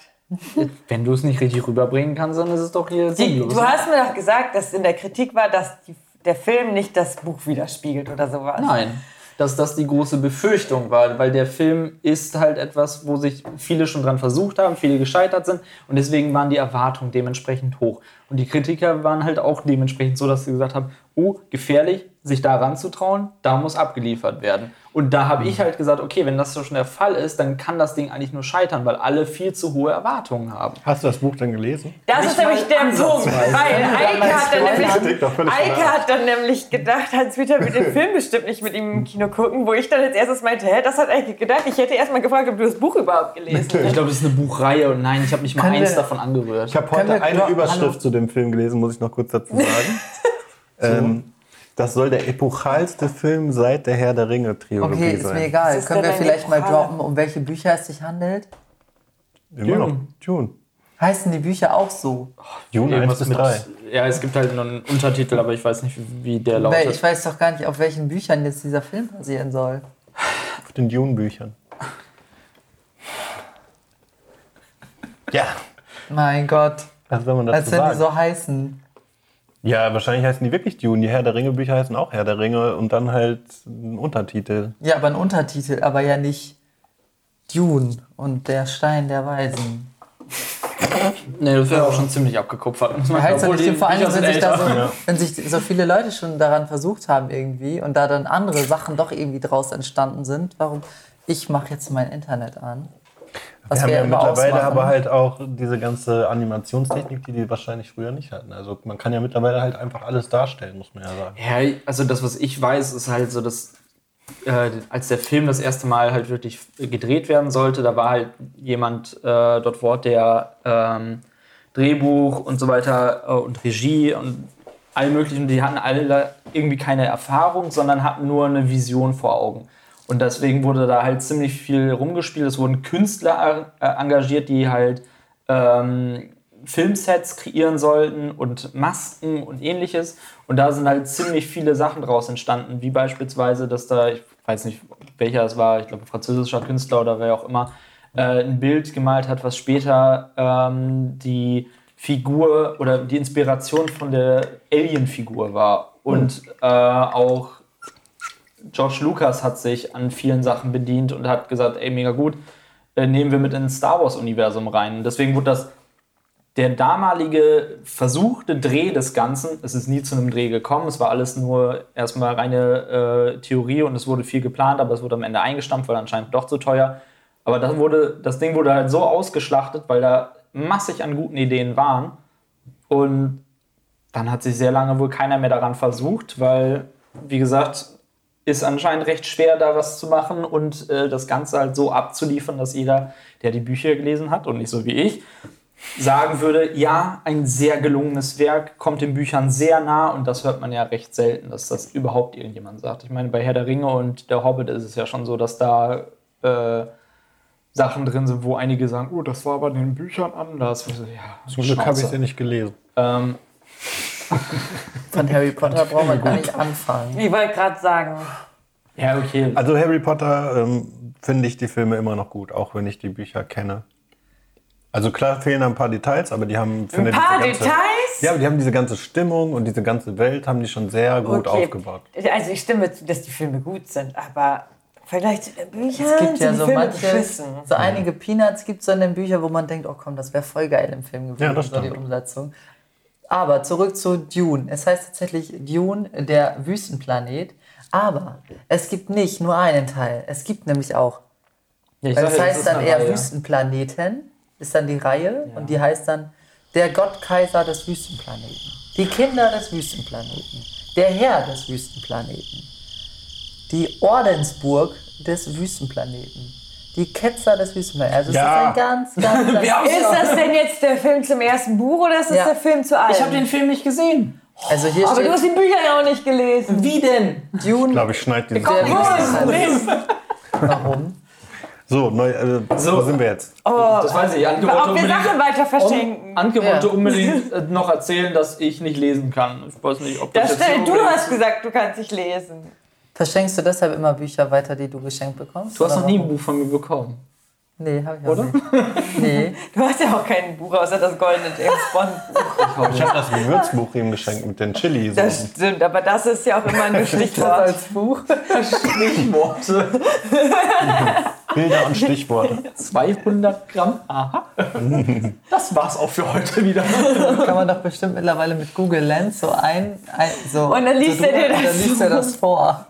Wenn du es nicht richtig rüberbringen kannst, dann ist es doch hier Die, sinnlos. du hast mir doch gesagt, dass in der Kritik war, dass die, der Film nicht das Buch widerspiegelt oder sowas. Nein, dass das die große Befürchtung war, weil der Film ist halt etwas, wo sich viele schon dran versucht haben, viele gescheitert sind und deswegen waren die Erwartungen dementsprechend hoch. Und die Kritiker waren halt auch dementsprechend so, dass sie gesagt haben, oh, gefährlich, sich da ranzutrauen, da muss abgeliefert werden. Und da habe ich halt gesagt, okay, wenn das so schon der Fall ist, dann kann das Ding eigentlich nur scheitern, weil alle viel zu hohe Erwartungen haben. Hast du das Buch denn gelesen? Das ist nämlich der Punkt. Weil Eike hat, dann nämlich, Eike hat dann nämlich gedacht, Hans-Peter wird den Film bestimmt nicht mit ihm im Kino gucken, wo ich dann als erstes meinte, hä, das hat Eike gedacht. Ich hätte erst mal gefragt, ob du das Buch überhaupt gelesen hast. Ich glaube, das ist eine Buchreihe und nein, ich habe nicht mal Können eins wir- davon angerührt. Ich habe heute eine Hallo? Überschrift zu dem Film gelesen, muss ich noch kurz dazu sagen. ähm, das soll der epochalste Film seit der Herr der Ringe-Trilogie Okay, ist sein. mir egal. Ist Können wir vielleicht mal Epochale? droppen, um welche Bücher es sich handelt? Immer noch. Dune. Dune. Heißen die Bücher auch so? Dune 1 Irgendwas bis mit, 3. ja, es gibt halt noch einen Untertitel, aber ich weiß nicht, wie der lautet. ich weiß doch gar nicht, auf welchen Büchern jetzt dieser Film basieren soll. Auf den Dune-Büchern. Ja. Mein Gott. Was soll man dazu Als wenn die sagen? so heißen. Ja, wahrscheinlich heißen die wirklich Dune. Die Herr der Ringe-Bücher heißen auch Herr der Ringe und dann halt ein Untertitel. Ja, aber ein Untertitel, aber ja nicht Dune und der Stein der Weisen. Nee, das wäre auch schon ziemlich abgekupfert. Muss man Heißt ja obwohl nicht, die vor allem, Bücher wenn sich, da so, älter. wenn sich so viele Leute schon daran versucht haben irgendwie und da dann andere Sachen doch irgendwie draus entstanden sind, warum ich mache jetzt mein Internet an. Was Wir haben ja mittlerweile ausmachen. aber halt auch diese ganze Animationstechnik, die die wahrscheinlich früher nicht hatten. Also man kann ja mittlerweile halt einfach alles darstellen, muss man ja sagen. Ja, also das, was ich weiß, ist halt so, dass äh, als der Film das erste Mal halt wirklich gedreht werden sollte, da war halt jemand äh, dort vor der ähm, Drehbuch und so weiter äh, und Regie und all möglichen, die hatten alle irgendwie keine Erfahrung, sondern hatten nur eine Vision vor Augen. Und deswegen wurde da halt ziemlich viel rumgespielt. Es wurden Künstler äh, engagiert, die halt ähm, Filmsets kreieren sollten und Masken und ähnliches. Und da sind halt ziemlich viele Sachen draus entstanden, wie beispielsweise, dass da, ich weiß nicht, welcher es war, ich glaube, französischer Künstler oder wer auch immer, äh, ein Bild gemalt hat, was später ähm, die Figur oder die Inspiration von der Alien-Figur war. Und äh, auch George Lucas hat sich an vielen Sachen bedient und hat gesagt, ey, mega gut, äh, nehmen wir mit ins Star Wars-Universum rein. Deswegen wurde das der damalige versuchte Dreh des Ganzen, es ist nie zu einem Dreh gekommen, es war alles nur erstmal reine äh, Theorie und es wurde viel geplant, aber es wurde am Ende eingestampft, weil anscheinend doch zu teuer. Aber das, wurde, das Ding wurde halt so ausgeschlachtet, weil da massig an guten Ideen waren. Und dann hat sich sehr lange wohl keiner mehr daran versucht, weil, wie gesagt, ist anscheinend recht schwer, da was zu machen und äh, das Ganze halt so abzuliefern, dass jeder, der die Bücher gelesen hat und nicht so wie ich, sagen würde, ja, ein sehr gelungenes Werk, kommt den Büchern sehr nah und das hört man ja recht selten, dass das überhaupt irgendjemand sagt. Ich meine, bei Herr der Ringe und der Hobbit ist es ja schon so, dass da äh, Sachen drin sind, wo einige sagen, oh, das war aber in den Büchern anders. Ja, Zum Glück habe ich Schnauze. sie nicht gelesen. ähm, Von Harry Potter braucht man gar nicht anfangen. Ich wollte gerade sagen, ja, okay. Also Harry Potter ähm, finde ich die Filme immer noch gut, auch wenn ich die Bücher kenne. Also klar fehlen da ein paar Details, aber die haben finde ein paar diese ganze, Details? Ja, aber die haben diese ganze Stimmung und diese ganze Welt haben die schon sehr gut Okay. aufgebaut. Also ich stimme zu, dass die Filme gut sind, aber Vergleich zu den Büchern Es gibt ja so Filme manche, beschissen. so einige Peanuts gibt es so in den Büchern, wo man denkt, oh komm, das wäre voll geil im Film gewesen, Ja, das so die. Umsetzung. Aber zurück zu Dune. Es heißt tatsächlich Dune, der Wüstenplanet. Aber es gibt nicht nur einen Teil. Es gibt nämlich auch Ja, sag das ja, heißt ist dann eher Reihe. Wüstenplaneten, ist dann die Reihe und die heißt dann der Gottkaiser des Wüstenplaneten. Die Kinder des Wüstenplaneten. Der Herr des Wüstenplaneten. Die Ordensburg des Wüstenplaneten. Die Ketzer des Wüstenplaneten. Also es Ja. ist ein ganz, ganz, ganz Ist das denn jetzt der Film zum ersten Buch oder ist das Ja. der Film zu allem? Ich habe den Film nicht gesehen. Also hier aber du hast steht die Bücher ja auch nicht gelesen. Wie denn? Ich Dune. glaube, ich schneide Ding. Wüstenplanet. Warum? So, neu, äh, So. wo sind wir jetzt? Das weiß ich. Anke wollte wir unbedingt, Sachen weiter verschenken. Anke Ja. wollte unbedingt äh, noch erzählen, dass ich nicht lesen kann. Ich weiß nicht, ob das, Das jetzt stimmt, so du hast gesagt, du kannst nicht lesen. Verschenkst du deshalb immer Bücher weiter, die du geschenkt bekommst? Du hast noch nie ein? Buch von mir bekommen. Nee, hab ich auch Oder? nicht. Nee. Du hast ja auch kein Buch außer das goldene James Bond. Buch. Ich habe das Gewürzbuch ihm geschenkt mit den Chili. Das stimmt, aber das ist ja auch immer ein Stichwort. Buch. Stichworte. Bilder und Stichworte. 200 Gramm. Aha. Das war's auch für heute wieder. kann man doch bestimmt mittlerweile mit Google Lens so ein, ein so Und dann liest so er dir das dann liest er das vor.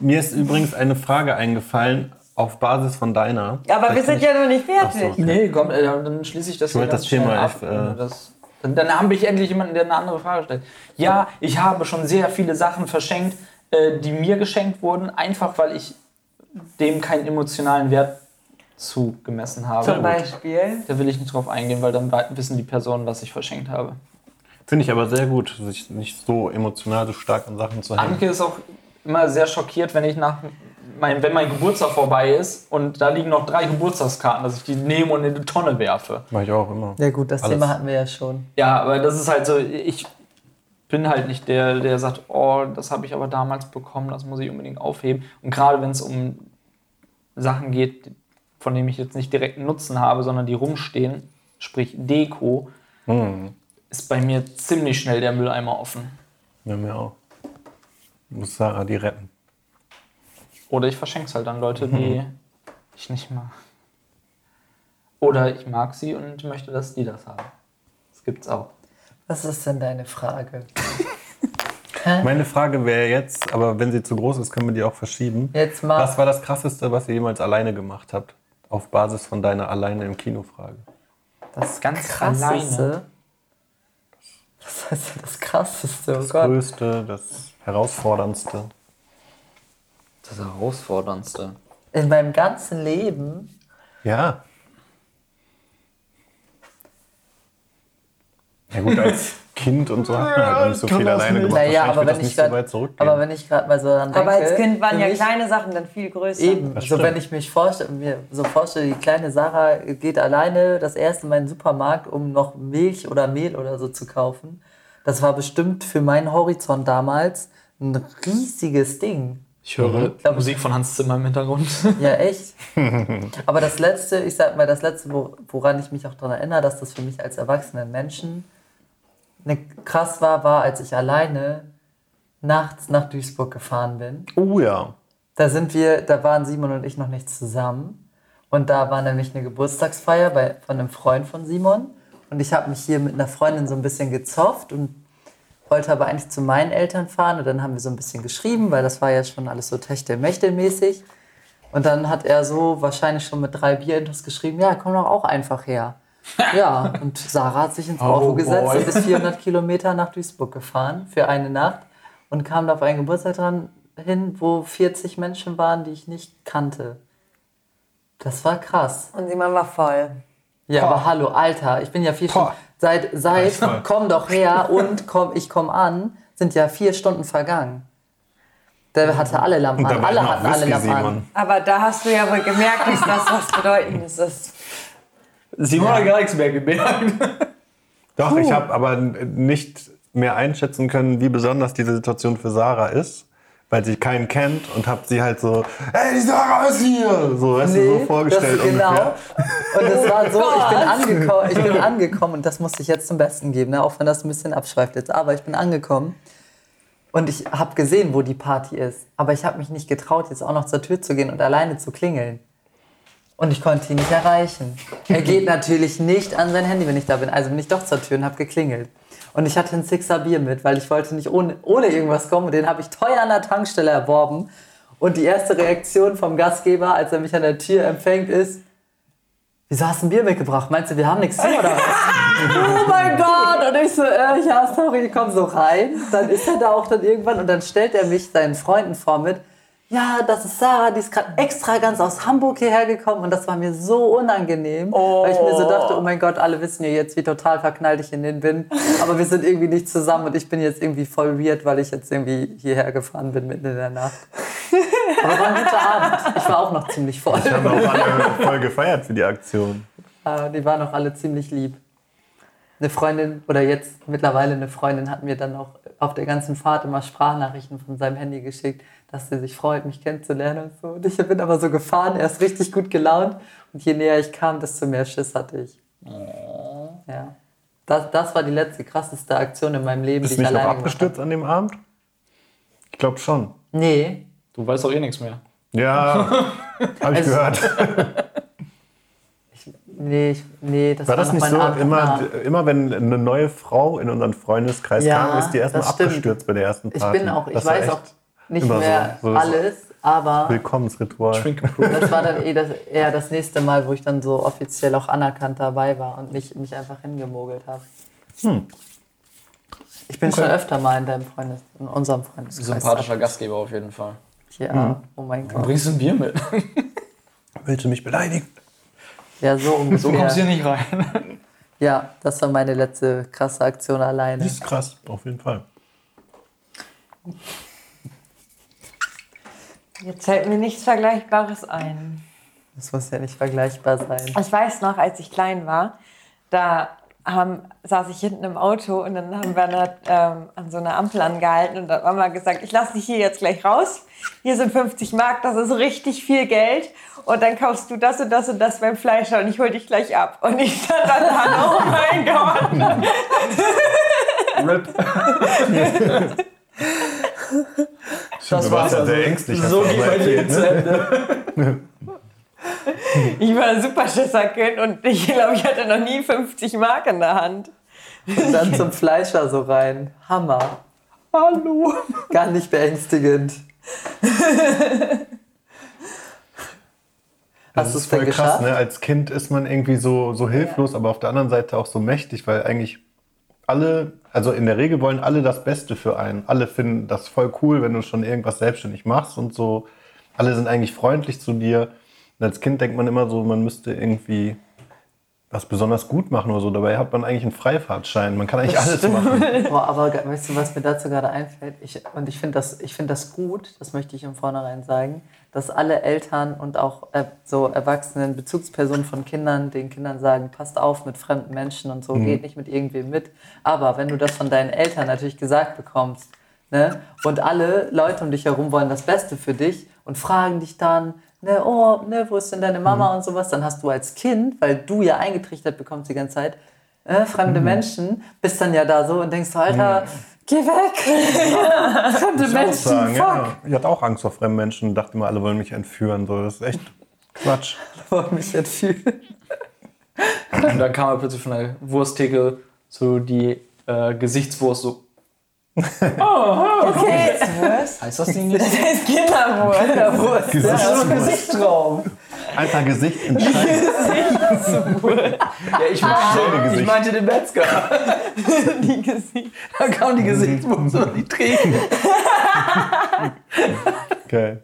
Mir ist übrigens eine Frage eingefallen auf Basis von deiner. Aber wir sind ja noch nicht fertig. So. Nee, komm, äh, dann schließe ich das hier wollte ganz das Thema ab. echt, äh, das, dann, dann habe ich endlich jemanden, der eine andere Frage stellt. Ja, ich habe schon sehr viele Sachen verschenkt, äh, die mir geschenkt wurden, einfach weil ich dem keinen emotionalen Wert zugemessen habe. Zum Beispiel. Da will ich nicht drauf eingehen, weil dann wissen die Personen, was ich verschenkt habe. Finde ich aber sehr gut, sich nicht so emotional so stark an Sachen zu hängen. Anke ist auch immer sehr schockiert, wenn ich nach mein, wenn mein Geburtstag vorbei ist und da liegen noch drei Geburtstagskarten, dass ich die nehme und in die Tonne werfe. Mach ich auch immer. Ja gut, das Alles. Thema hatten wir ja schon. Ja, aber das ist halt so, ich bin halt nicht der, der sagt, oh, das habe ich aber damals bekommen, das muss ich unbedingt aufheben. Und gerade wenn es um Sachen geht, von denen ich jetzt nicht direkt einen Nutzen habe, sondern die rumstehen, sprich Deko, ist bei mir ziemlich schnell der Mülleimer offen. Ja, mir auch. Muss Sarah die retten. Oder ich verschenke es halt an Leute, die ich nicht mag. Oder ich mag sie und möchte, dass die das haben. Das gibt's auch. Was ist denn deine Frage? Meine Frage wäre jetzt, aber wenn sie zu groß ist, können wir die auch verschieben. Jetzt mal. Was war das Krasseste, was ihr jemals alleine gemacht habt? Auf Basis von deiner alleine im Kino-Frage. Das Ganz krasseste. Was heißt denn das krasseste? Oh Das Gott. Größte, das Herausforderndste. Das Herausforderndste. In meinem ganzen Leben. Ja. Ja gut, als Kind und so hat man halt nicht so viel alleine gemacht. Naja, Wahrscheinlich aber wenn das ich nicht so grad- weit zurückgehen. Aber wenn ich gerade mal so dran denke. Aber als Kind waren ja mich- kleine Sachen dann viel größer. Eben, so wenn ich mich vorstelle, mir so vorstelle, die kleine Sarah geht alleine das erste Mal in den Supermarkt, um noch Milch oder Mehl oder so zu kaufen. Das war bestimmt für meinen Horizont damals ein riesiges Ding. Ich höre Musik von Hans Zimmer im Hintergrund. Ja, echt. Aber das Letzte, ich sag mal, das Letzte, wo- woran ich mich auch daran erinnere, dass das für mich als erwachsenen Menschen ne, krass war, war, als ich alleine nachts nach Duisburg gefahren bin. oh ja. Da sind wir, da waren Simon und ich noch nicht zusammen. Und da war nämlich eine Geburtstagsfeier bei, von einem Freund von Simon. Und ich habe mich hier mit einer Freundin so ein bisschen gezofft und wollte aber eigentlich zu meinen Eltern fahren. Und dann haben wir so ein bisschen geschrieben, weil das war ja schon alles so Techtelmechtel-mäßig. Und dann hat er so wahrscheinlich schon mit drei Bierintos geschrieben, ja, komm doch auch einfach her. Ja, und Sarah hat sich ins Auto Oh gesetzt und ist 400 Kilometer nach Duisburg gefahren für eine Nacht und kam da auf einen Geburtstag dran hin, wo 40 Menschen waren, die ich nicht kannte. Das war krass. Und Simon war voll. Ja, aber hallo, Alter, ich bin ja vier Stunden. Seit, seit komm doch her und komm, ich komm an, sind ja vier Stunden vergangen. Der hatte alle Lampen an. Alle hatten alle Lampen an. Aber da hast du ja wohl gemerkt, dass das was Bedeutendes ist. Simon hat gar nichts mehr gemerkt. Doch, ich habe aber nicht mehr einschätzen können, wie besonders diese Situation für Sarah ist, weil sie keinen kennt und habe sie halt so, hey, die Sarah ist hier! So, weißt du, so vorgestellt das, genau. ungefähr. Und es war so, ich bin, angekommen, ich bin angekommen und das musste ich jetzt zum Besten geben, ne? auch wenn das ein bisschen abschweift jetzt. Aber ich bin angekommen und ich habe gesehen, wo die Party ist. Aber ich habe mich nicht getraut, jetzt auch noch zur Tür zu gehen und alleine zu klingeln. Und ich konnte ihn nicht erreichen. Er geht natürlich nicht an sein Handy, wenn ich da bin. Also bin ich doch zur Tür und habe geklingelt. Und ich hatte ein Sixer Bier mit, weil ich wollte nicht ohne, ohne irgendwas kommen. Und den habe ich teuer an der Tankstelle erworben. Und die erste Reaktion vom Gastgeber, als er mich an der Tür empfängt, ist, wieso hast du ein Bier mitgebracht? Meinst du, wir haben nichts zu oder was? oh mein Gott! Und ich so, äh, ja, sorry, ich komm so rein. Dann ist er da auch dann irgendwann und dann stellt er mich seinen Freunden vor mit, ja, das ist Sarah, die ist gerade extra ganz aus Hamburg hierher gekommen und das war mir so unangenehm, weil ich mir so dachte, oh mein Gott, alle wissen ja jetzt, wie total verknallt ich in den bin, aber wir sind irgendwie nicht zusammen und ich bin jetzt irgendwie voll weird, weil ich jetzt irgendwie hierher gefahren bin mitten in der Nacht. Aber war ein guter Abend. Ich war auch noch ziemlich voll. Haben auch alle voll gefeiert für die Aktion. Die waren auch alle ziemlich lieb. Eine Freundin, oder jetzt mittlerweile eine Freundin, hat mir dann auch auf der ganzen Fahrt immer Sprachnachrichten von seinem Handy geschickt, dass sie sich freut, mich kennenzulernen und so. Und ich bin aber so gefahren, er ist richtig gut gelaunt. Und je näher ich kam, desto mehr Schiss hatte ich. Ja. Das, das war die letzte krasseste Aktion in meinem Leben, Bist die du ich alleine gemacht abgestürzt an dem Abend? Ich glaube schon. habe. Nee. Du weißt doch eh nichts mehr. Ja, habe ich Also- gehört. Nee, ich, nee, das War das noch nicht mein so, Abend immer, immer wenn eine neue Frau in unseren Freundeskreis Ja, kam, ist die erstmal das stimmt. abgestürzt bei der ersten Ich Party. bin auch, ich Das war weiß echt auch nicht so. mehr So- so alles, aber Willkommensritual. Das war dann eh das, eher das nächste Mal, wo ich dann so offiziell auch anerkannt dabei war und nicht mich einfach hingemogelt habe. Hm. Ich bin schon öfter mal in deinem Freundes, in unserem Freundeskreis. Sympathischer Gastgeber auf jeden Fall. Ja, oh mein Du Gott. bringst ein Bier mit. Willst du mich beleidigen? Ja, so ungefähr. So kommst du hier nicht rein. Ja, das war meine letzte krasse Aktion alleine. Das ist krass, auf jeden Fall. Jetzt fällt mir nichts Vergleichbares ein. Das muss ja nicht vergleichbar sein. Ich weiß noch, als ich klein war, da haben, saß ich hinten im Auto und dann haben wir eine, ähm, an so einer Ampel angehalten und da hat Mama gesagt, ich lasse dich hier jetzt gleich raus. Hier sind 50 Mark, das ist richtig viel Geld. Und dann kaufst du das und das und das beim Fleischer und ich hol dich gleich ab. Und ich stand dann da, oh mein Gott. Rip. Das du warst ja sehr ängstlich. hast So geht mein Leben zu? Ende. ich war ein Superschisserkind und ich glaube, ich hatte noch nie 50 Mark in der Hand. Und dann zum Fleischer so rein. Hammer. Hallo. Gar nicht beängstigend. Das Hast du ist voll krass, geschafft? ne? Als Kind ist man irgendwie so, so hilflos, aber auf der anderen Seite auch so mächtig, weil eigentlich alle, also in der Regel wollen alle das Beste für einen. Alle finden das voll cool, wenn du schon irgendwas selbstständig machst und so. Alle sind eigentlich freundlich zu dir. Und als Kind denkt man immer so, man müsste irgendwie was besonders gut machen oder so. Dabei hat man eigentlich einen Freifahrtschein. Man kann eigentlich alles machen. Boah, aber weißt du, was mir dazu gerade einfällt? Ich, und ich finde das, ich find das gut, das möchte ich im Vornherein sagen, dass alle Eltern und auch äh, so erwachsenen Bezugspersonen von Kindern den Kindern sagen, passt auf mit fremden Menschen und so, geht nicht mit irgendwem mit. Aber wenn du das von deinen Eltern natürlich gesagt bekommst, ne, und alle Leute um dich herum wollen das Beste für dich und fragen dich dann, ne, oh, ne, wo ist denn deine Mama und sowas, dann hast du als Kind, weil du ja eingetrichtert bekommst die ganze Zeit, äh, fremde Menschen, bist dann ja da so und denkst so, Alter, geh weg! fremde Ich auch Menschen, sagen, fuck! ja. Ich hatte auch Angst vor fremden Menschen und dachte immer, alle wollen mich entführen. So, das ist echt Quatsch. Wollen mich entführen. Und dann kam er plötzlich von der Wursttheke so die äh, Gesichtswurst so. Okay. Was? Heißt das Ding nicht? Das heißt Kinderwurst. Gesichtsraum. Alter, Gesicht entscheidet. Ja, ich Schöne meinte, ich Gesicht. meinte den Metzger. Die Gesicht. Da kam die Gesichtswurst und die Tränen. Geil.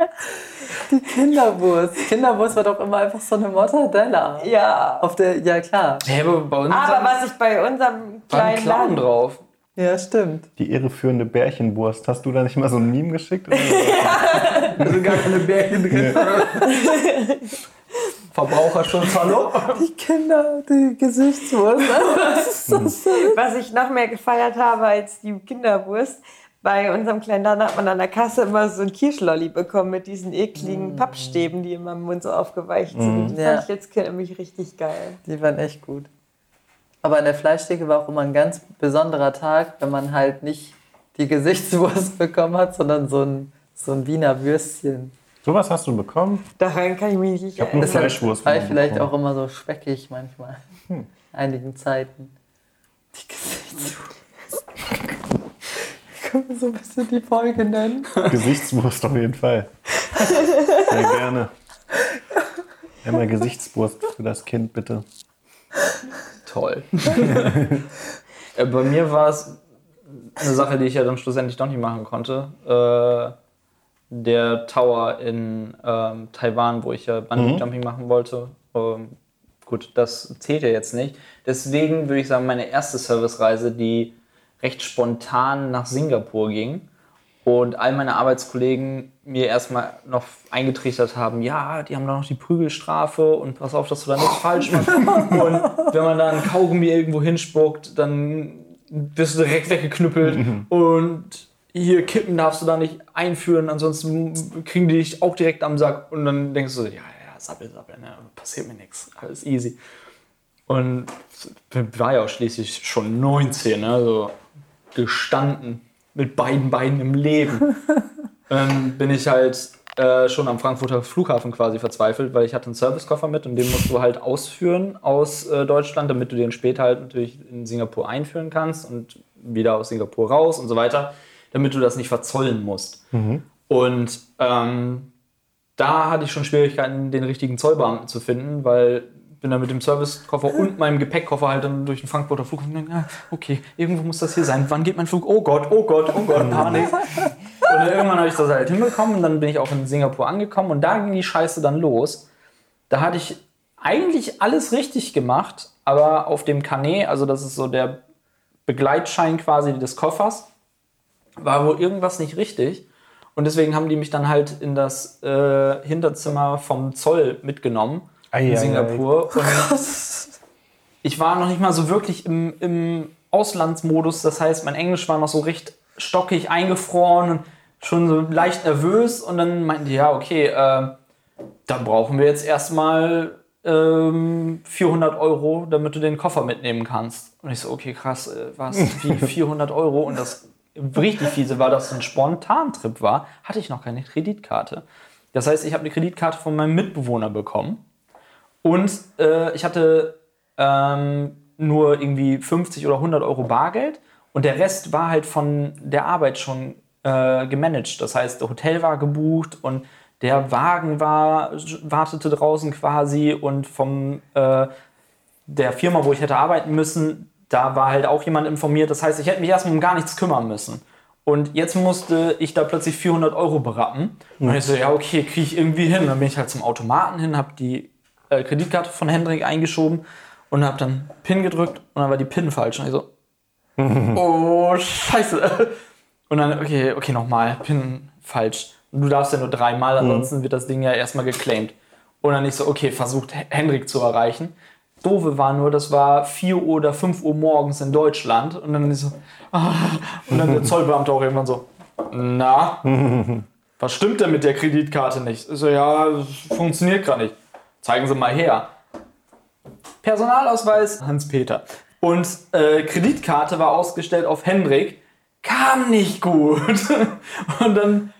Kinderwurst. Kinderwurst war doch immer einfach so eine Mortadella. Ja. Auf der, ja klar. Hä, aber bei uns Aber was ich bei unserem war ein kleinen Clown Laden drauf. Ja, stimmt. Die irreführende Bärchenwurst. Hast du da nicht mal so ein Meme geschickt? Oder? Da sind gar keine Bärchen drin. Verbraucherschutz, hallo? Die Kinder, die Gesichtswurst. So süß. Was ich noch mehr gefeiert habe als die Kinderwurst, bei unserem kleinen Laden hat man an der Kasse immer so ein Kirschlolli bekommen mit diesen ekligen Pappstäben, die immer im Mund so aufgeweicht sind. Die Ja. fand ich jetzt Kind nämlich richtig geil. Die waren echt gut. Aber in der Fleischtheke war auch immer ein ganz besonderer Tag, wenn man halt nicht die Gesichtswurst bekommen hat, sondern so ein, so ein Wiener Würstchen. Sowas hast du bekommen? Daran kann ich mich nicht Ich habe nur erinnern. Fleischwurst. War ich vielleicht bekommen. auch immer so speckig manchmal. In einigen Zeiten. Die Gesichtswurst. Können wir so ein bisschen die Folge nennen? Gesichtswurst auf jeden Fall. Sehr gerne. Einmal Gesichtswurst für das Kind, bitte. Toll. Äh, Bei mir war es eine Sache, die ich ja dann schlussendlich doch nicht machen konnte. Äh, der Tower in ähm, Taiwan, wo ich ja Bungee Jumping machen wollte. Ähm, gut, das zählt ja jetzt nicht. Deswegen würde ich sagen, meine erste Servicereise, die recht spontan nach Singapur ging und all meine Arbeitskollegen mir erstmal noch eingetrichtert haben, ja, die haben da noch die Prügelstrafe und pass auf, dass du da nichts falsch machst. und wenn man da ein Kaugummi irgendwo hinspuckt, dann wirst du direkt weggeknüppelt und hier Kippen darfst du da nicht einführen, ansonsten kriegen die dich auch direkt am Sack und dann denkst du, ja, ja, sappel, sappel, ne, passiert mir nichts, alles easy. Und war ja auch schließlich schon 19, ne? also gestanden mit beiden Beinen im Leben. ähm, bin ich halt äh, schon am Frankfurter Flughafen quasi verzweifelt, weil ich hatte einen Servicekoffer mit und den musst du halt ausführen aus äh, Deutschland, damit du den später halt natürlich in Singapur einführen kannst und wieder aus Singapur raus und so weiter, damit du das nicht verzollen musst. Und ähm, da hatte ich schon Schwierigkeiten, den richtigen Zollbeamten zu finden, weil bin dann mit dem Servicekoffer und meinem Gepäckkoffer halt dann durch den Frankfurter Flughafen. ah, Okay, irgendwo muss das hier sein. Wann geht mein Flug? Oh Gott, oh Gott, oh Gott, Panik. Und irgendwann habe ich das halt hinbekommen und dann bin ich auch in Singapur angekommen und da ging die Scheiße dann los. Da hatte ich eigentlich alles richtig gemacht, aber auf dem Canet, also das ist so der Begleitschein quasi des Koffers, war wohl irgendwas nicht richtig. Und deswegen haben die mich dann halt in das äh, Hinterzimmer vom Zoll mitgenommen Ei, in ei, Singapur. Und ich war noch nicht mal so wirklich im, im Auslandsmodus. Das heißt, mein Englisch war noch so recht stockig eingefroren und schon so leicht nervös. Und dann meinten die, ja, okay, äh, dann brauchen wir jetzt erstmal ähm, 400 Euro, damit du den Koffer mitnehmen kannst. Und ich so, okay, krass, äh, was, wie 400 Euro? Und das richtig fiese war, dass es ein Spontantrip war, hatte ich noch keine Kreditkarte. Das heißt, ich habe eine Kreditkarte von meinem Mitbewohner bekommen. Und äh, ich hatte ähm, nur irgendwie 50 oder 100 Euro Bargeld und der Rest war halt von der Arbeit schon äh, gemanagt. Das heißt, der Hotel war gebucht und der Wagen war, wartete draußen quasi und vom äh, der Firma, wo ich hätte arbeiten müssen, da war halt auch jemand informiert. Das heißt, ich hätte mich erstmal um gar nichts kümmern müssen. Und jetzt musste ich da plötzlich 400 Euro berappen. Und ich so, ja, okay, kriege ich irgendwie hin. dann bin ich halt zum Automaten hin, habe die äh, Kreditkarte von Hendrik eingeschoben und habe dann PIN gedrückt und dann war die PIN falsch. Und ich so, oh, scheiße. Und dann, okay, okay, nochmal, PIN falsch. Und du darfst ja nur dreimal, ansonsten wird das Ding ja erstmal geclaimed. Und dann ich so, okay, versucht Hendrik zu erreichen. Doofe war nur, das war 4 Uhr oder 5 Uhr morgens in Deutschland. Und dann ist so, ah, und dann der Zollbeamte auch irgendwann so, na, was stimmt denn mit der Kreditkarte nicht? Ich so, ja, funktioniert gerade nicht. Zeigen Sie mal her. Personalausweis Hans-Peter. Und äh, Kreditkarte war ausgestellt auf Hendrik. Kam nicht gut. Und dann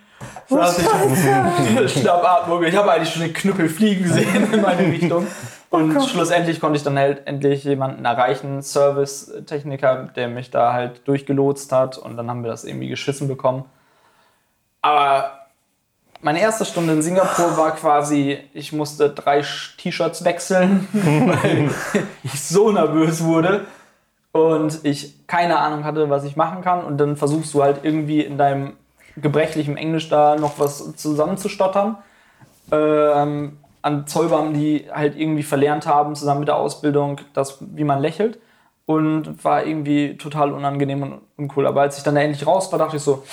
saß ich Schnappatmung. Ich habe eigentlich schon den Knüppel fliegen sehen in meine Richtung. Und schlussendlich konnte ich dann halt endlich jemanden erreichen, Service-Techniker, der mich da halt durchgelotst hat. Und dann haben wir das irgendwie geschissen bekommen. Aber meine erste Stunde in Singapur war quasi, ich musste drei T-Shirts wechseln, weil ich so nervös wurde und ich keine Ahnung hatte, was ich machen kann. Und dann versuchst du halt irgendwie in deinem gebrechlichen Englisch da noch was zusammenzustottern. Ähm, an Zollbeamten, die halt irgendwie verlernt haben, zusammen mit der Ausbildung, das, wie man lächelt. Und war irgendwie total unangenehm und uncool. Aber als ich dann da endlich raus war, dachte ich so,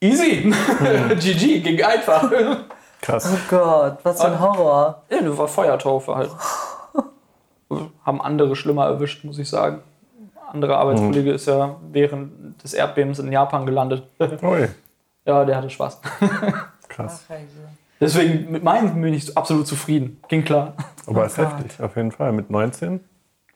easy, GG, ging einfach. Krass. Oh Gott, was für ein Horror. Ja, das war Feuertaufe halt. Haben andere schlimmer erwischt, muss ich sagen. Andere Arbeitskollege ist ja während des Erdbebens in Japan gelandet. Ui. ja, der hatte Spaß. Krass. Deswegen mit meinem bin ich absolut zufrieden. Ging klar. Aber ist heftig, auf jeden Fall. Mit 19?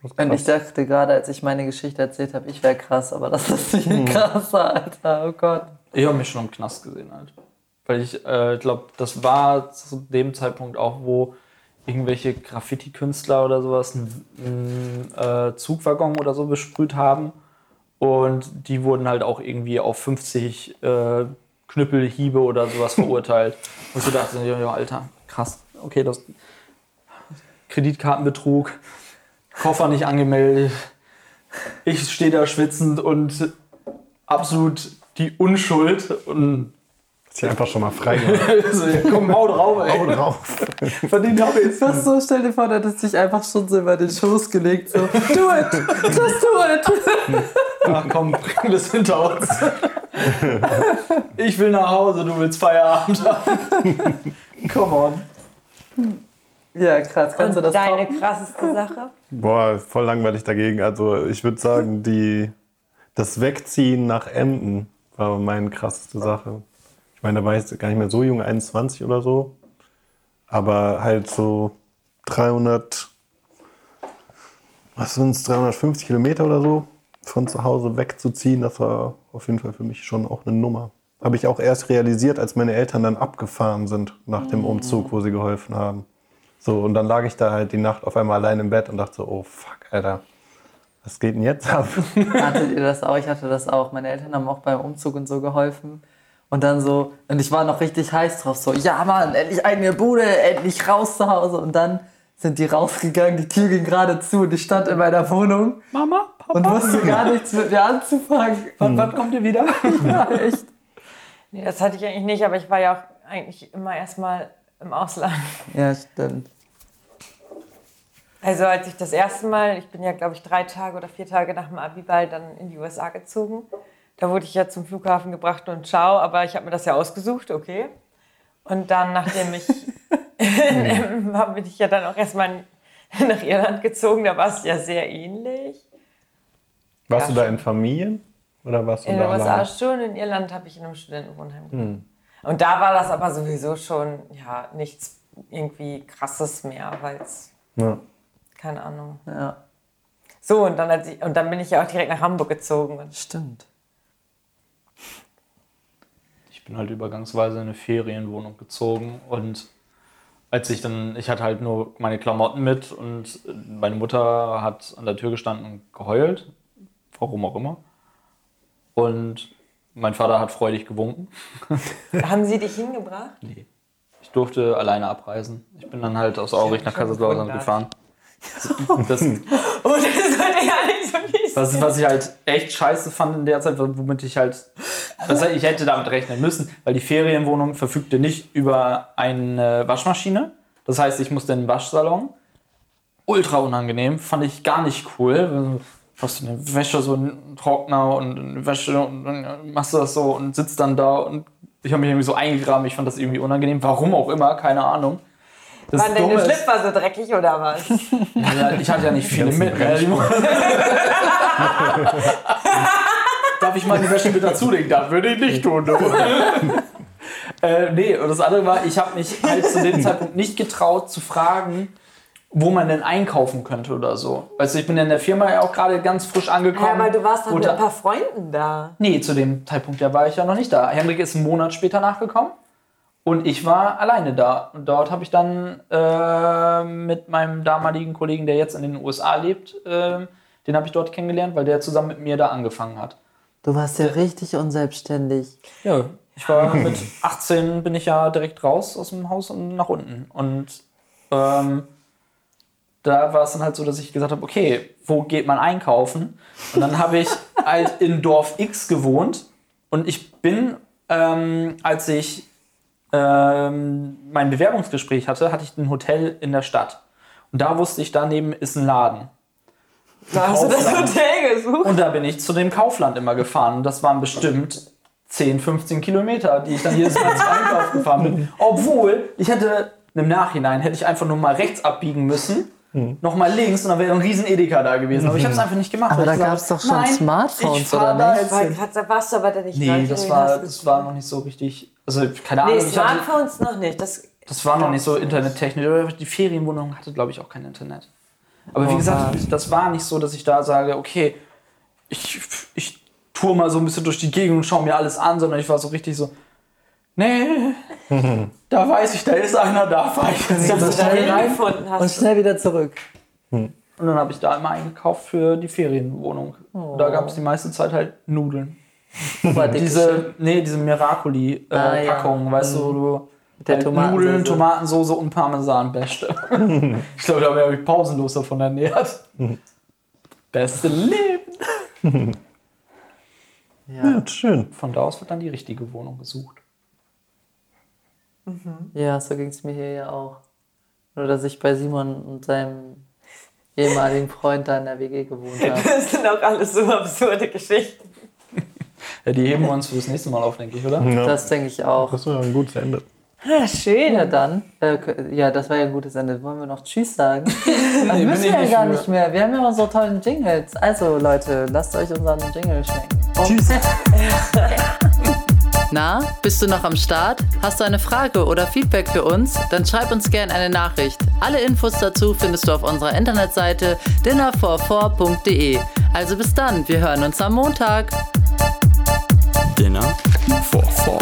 Das ist Und ich dachte gerade, als ich meine Geschichte erzählt habe, ich wäre krass, aber das ist nicht krasser, Alter. Oh Gott. Ich habe mich schon im Knast gesehen halt. Weil ich äh, glaube, das war zu dem Zeitpunkt auch, wo irgendwelche Graffiti-Künstler oder sowas einen, einen äh, Zugwaggon oder so besprüht haben. Und die wurden halt auch irgendwie auf 50 äh, Knüppelhiebe oder sowas verurteilt. Und ich dachte, ja, ja, Alter, krass. Okay, das Kreditkartenbetrug, Koffer nicht angemeldet. Ich stehe da schwitzend und absolut die Unschuld. Und Ist ja einfach schon mal frei gemacht. so, ja, komm, hau drauf, ey. Hau drauf. Verdient habe ich Was so, stell dir vor, der hat es sich einfach schon so über den Schoß gelegt. So, do it, just do it. Ach komm, bring das hinter uns. Ich will nach Hause, du willst Feierabend haben. Come on. Ja, krass. Kannst du Und das deine toppen? krasseste Sache? Boah, voll langweilig dagegen. Also ich würde sagen, die, das Wegziehen nach Emden war meine krasseste Sache. Ich meine, da war ich gar nicht mehr so jung, 21 oder so. Aber halt so 300, was sind es, 350 Kilometer oder so von zu Hause wegzuziehen, das war auf jeden Fall für mich schon auch eine Nummer. Habe ich auch erst realisiert, als meine Eltern dann abgefahren sind nach dem Umzug, wo sie geholfen haben. So, und dann lag ich da halt die Nacht auf einmal allein im Bett und dachte so, oh fuck, Alter, was geht denn jetzt ab? Hattet ihr das auch? Ich hatte das auch. Meine Eltern haben auch beim Umzug und so geholfen. Und dann so, und ich war noch richtig heiß drauf, so, ja Mann, endlich eigene Bude, endlich raus zu Hause. Und dann sind die rausgegangen, die Tür ging gerade zu und ich stand in meiner Wohnung Mama, Papa, und wusste gar nichts mit mir anzufangen. wann, wann kommt ihr wieder? Ja, echt. Nee, das hatte ich eigentlich nicht, aber ich war ja auch eigentlich immer erstmal im Ausland. Ja, stimmt. Also als ich das erste Mal, ich bin ja glaube ich drei Tage oder vier Tage nach dem Abiball dann in die USA gezogen. Da wurde ich ja zum Flughafen gebracht und ciao, aber ich habe mir das ja ausgesucht, okay. Und dann, nachdem ich in Emden war, bin ich ja dann auch erstmal nach Irland gezogen. Da war es ja sehr ähnlich. Warst Ja, du da in Familien? Oder warst du In da den USA schon, in Irland habe ich in einem Studentenwohnheim gewohnt. Und da war das aber sowieso schon ja, nichts irgendwie krasses mehr, weil es, Ja. keine Ahnung. Ja, So, und dann, als ich, und dann bin ich ja auch direkt nach Hamburg gezogen. Und stimmt. Ich bin halt übergangsweise in eine Ferienwohnung gezogen und als ich dann, ich hatte halt nur meine Klamotten mit und meine Mutter hat an der Tür gestanden und geheult. Warum auch immer. Und mein Vater hat freudig gewunken. Haben sie dich hingebracht? Nee. Ich durfte alleine abreisen. Ich bin dann halt aus Aurich nach Kaiserslautern gefahren. Das, Oh, das sollte ja nicht so was, was ich halt echt scheiße fand in der Zeit, womit ich halt. Das heißt, ich hätte damit rechnen müssen, weil die Ferienwohnung verfügte nicht über eine Waschmaschine. Das heißt, ich musste in den Waschsalon. Ultra unangenehm, fand ich gar nicht cool. Hast du eine Wäsche, so einen Trockner und eine Wäsche und dann machst du das so und sitzt dann da und ich habe mich irgendwie so eingegraben. Ich fand das irgendwie unangenehm. Warum auch immer, keine Ahnung. Das Waren deine Schlipper so dreckig oder was? ja, ich hatte ja nicht viele mit. Darf ich meine Wäsche mit dazulegen? Das würde ich nicht tun. Du. äh, nee, und das andere war, ich habe mich halt zu dem Zeitpunkt nicht getraut zu fragen, wo man denn einkaufen könnte oder so. Weißt du, ich bin in der Firma ja auch gerade ganz frisch angekommen. Ja, aber du warst doch wo mit ein paar Freunden da. Nee, zu dem Zeitpunkt ja war ich ja noch nicht da. Henrik ist einen Monat später nachgekommen und ich war alleine da. Und dort habe ich dann äh, mit meinem damaligen Kollegen, der jetzt in den USA lebt, äh, den habe ich dort kennengelernt, weil der zusammen mit mir da angefangen hat. Du warst ja richtig unselbstständig. Ja, ich war mit 18 bin ich ja direkt raus aus dem Haus und nach unten. Und ähm, da war es dann halt so, dass ich gesagt habe, okay, wo geht man einkaufen? Und dann habe ich halt in Dorf X gewohnt und ich bin, ähm, als ich ähm, mein Bewerbungsgespräch hatte, hatte ich ein Hotel in der Stadt. Und da wusste ich, daneben ist ein Laden. Da hast du das. Hotel gesucht. Und da bin ich zu dem Kaufland immer gefahren. Und das waren bestimmt 10, 15 Kilometer, die ich dann jedes Mal zum Einkauf gefahren bin. Obwohl, ich hätte im Nachhinein hätte ich einfach nur mal rechts abbiegen müssen, noch mal links und dann wäre ein riesen Edeka da gewesen. Aber ich habe es einfach nicht gemacht. Aber da gesagt gab's doch schon nein, Smartphones, oder da nicht? da warst du aber dann nicht Nee, das war, das war noch nicht so richtig. Also, keine Ahnung. Nee, ich hatte, Smartphones noch nicht. Das, das war noch nicht so internettechnisch. Die Ferienwohnung hatte, glaube ich, auch kein Internet. Aber wie Oh, gesagt, was? das war nicht so, dass ich da sage, okay, ich, ich tour mal so ein bisschen durch die Gegend und schaue mir alles an, sondern ich war so richtig so, nee, da weiß ich, da ist einer, da fahre ich jetzt dass du da gefunden Und hast. schnell wieder zurück. Und dann habe ich da immer eingekauft für die Ferienwohnung. Und Da gab es die meiste Zeit halt Nudeln. Diese, nee, diese Miracoli-Packung, Ah, ja. weißt du, wo der halt Tomatensoße. Nudeln, Tomatensoße und Parmesan beste. ich glaube, da wäre ich pausenlos davon ernährt. Beste Leben. Ja. Ja, schön. Von da aus wird dann die richtige Wohnung gesucht. ja, so ging es mir hier ja auch. Nur, dass ich bei Simon und seinem ehemaligen Freund da in der WG gewohnt habe. Das sind auch alles so absurde Geschichten. Ja, die heben wir uns für das nächste Mal auf, denke ich, oder? Ja, Das denke ich auch. das war ein gutes Ende. Ha, schön. Ja, dann. Äh, ja, das war ja ein gutes Ende. Wollen wir noch Tschüss sagen? das nee, müssen wir ja gar nicht mehr. Wir haben ja unsere tollen Jingles. Also, Leute, lasst euch unseren Jingle schenken. Tschüss. Na, bist du noch am Start? Hast du eine Frage oder Feedback für uns? Dann schreib uns gerne eine Nachricht. Alle Infos dazu findest du auf unserer Internetseite dinner44.de. Also bis dann, wir hören uns am Montag. Dinner for Four.